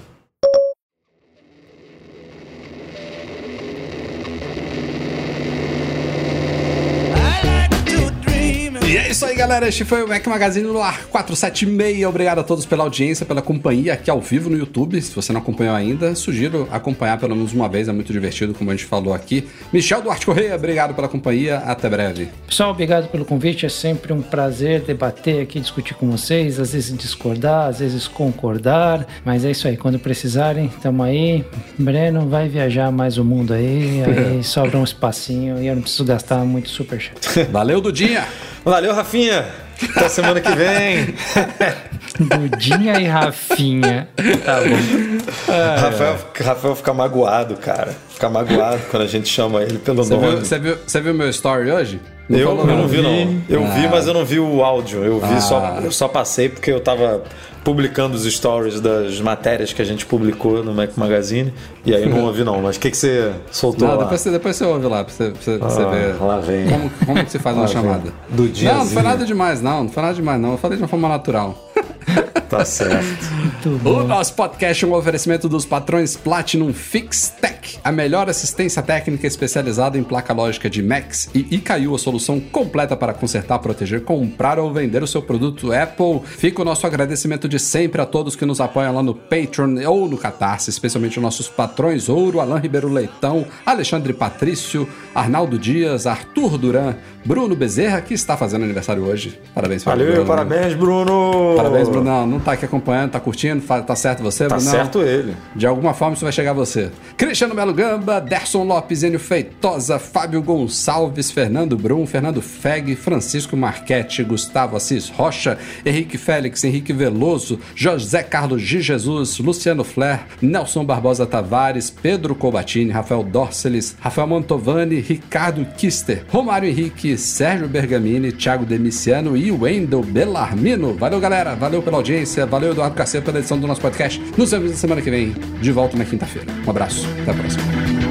Galera. Este foi o Mac Magazine no ar 476. Obrigado a todos pela audiência, pela companhia aqui ao vivo no YouTube. Se você não acompanhou ainda, sugiro acompanhar pelo menos uma vez. É muito divertido, como a gente falou aqui. Michel Duarte Correia, obrigado pela companhia. Até breve. Pessoal, obrigado pelo convite. É sempre um prazer debater aqui, discutir com vocês. Às vezes discordar, às vezes concordar. Mas é isso aí. Quando precisarem, tamo aí. Breno vai viajar mais o mundo aí. Aí *laughs* sobra um espacinho e eu não preciso gastar muito superchat. Valeu, Dudinha! Valeu, Rafinha. Até semana que vem. Dudinha e Rafinha. Tá bom. É, Rafael, Rafael fica magoado, cara. Fica magoado quando a gente chama ele pelo você nome. Viu, você, viu, você viu meu story hoje? Não eu, eu não vi, não. Eu ah. vi, mas eu não vi o áudio. Eu vi ah. só. Eu só passei porque eu tava publicando os stories das matérias que a gente publicou no Mac Magazine. E aí eu não ouvi, não. Mas o que, que você soltou? Não, lá? Depois, você, depois você ouve lá pra você, pra você, ah, ver. Lá vem. Como, como que você faz lá uma vem. chamada. Do dia. Não, não foi nada demais, não. Não foi nada demais, não. Eu falei de uma forma natural. *laughs* Tá certo. o nosso podcast é um oferecimento dos patrões Platinum Fix Tech, a melhor assistência técnica especializada em placa lógica de Macs e ICAIU, a solução completa para consertar, proteger, comprar ou vender o seu produto Apple. Fica o nosso agradecimento de sempre a todos que nos apoiam lá no Patreon ou no Catarse, especialmente os nossos patrões Ouro, Alain Ribeiro Leitão, Alexandre Patrício, Arnaldo Dias, Arthur Duran, Bruno Bezerra, que está fazendo aniversário hoje. Parabéns, Valeu, Bruno. parabéns, Bruno! Parabéns, Bruno Brunão. Não tá aqui acompanhando, tá curtindo, tá certo você, Tá Brunão? certo ele. De alguma forma isso vai chegar a você. Cristiano Melo Gamba, Derson Lopes, Enio Feitosa, Fábio Gonçalves, Fernando Brum, Fernando Feg, Francisco Marchetti, Gustavo Assis Rocha, Henrique Félix, Henrique Veloso, José Carlos de Jesus, Luciano Flair, Nelson Barbosa Tavares, Pedro Cobatini, Rafael Dorceles, Rafael Mantovani, Ricardo Kister, Romário Henrique, Sérgio Bergamini, Thiago Demiciano e Wendel Bellarmino. Valeu, galera. Valeu pela audiência. Valeu, Eduardo Carceiro, pela edição do nosso podcast. Nos vemos na semana que vem, de volta na quinta-feira. Um abraço. Até a próxima.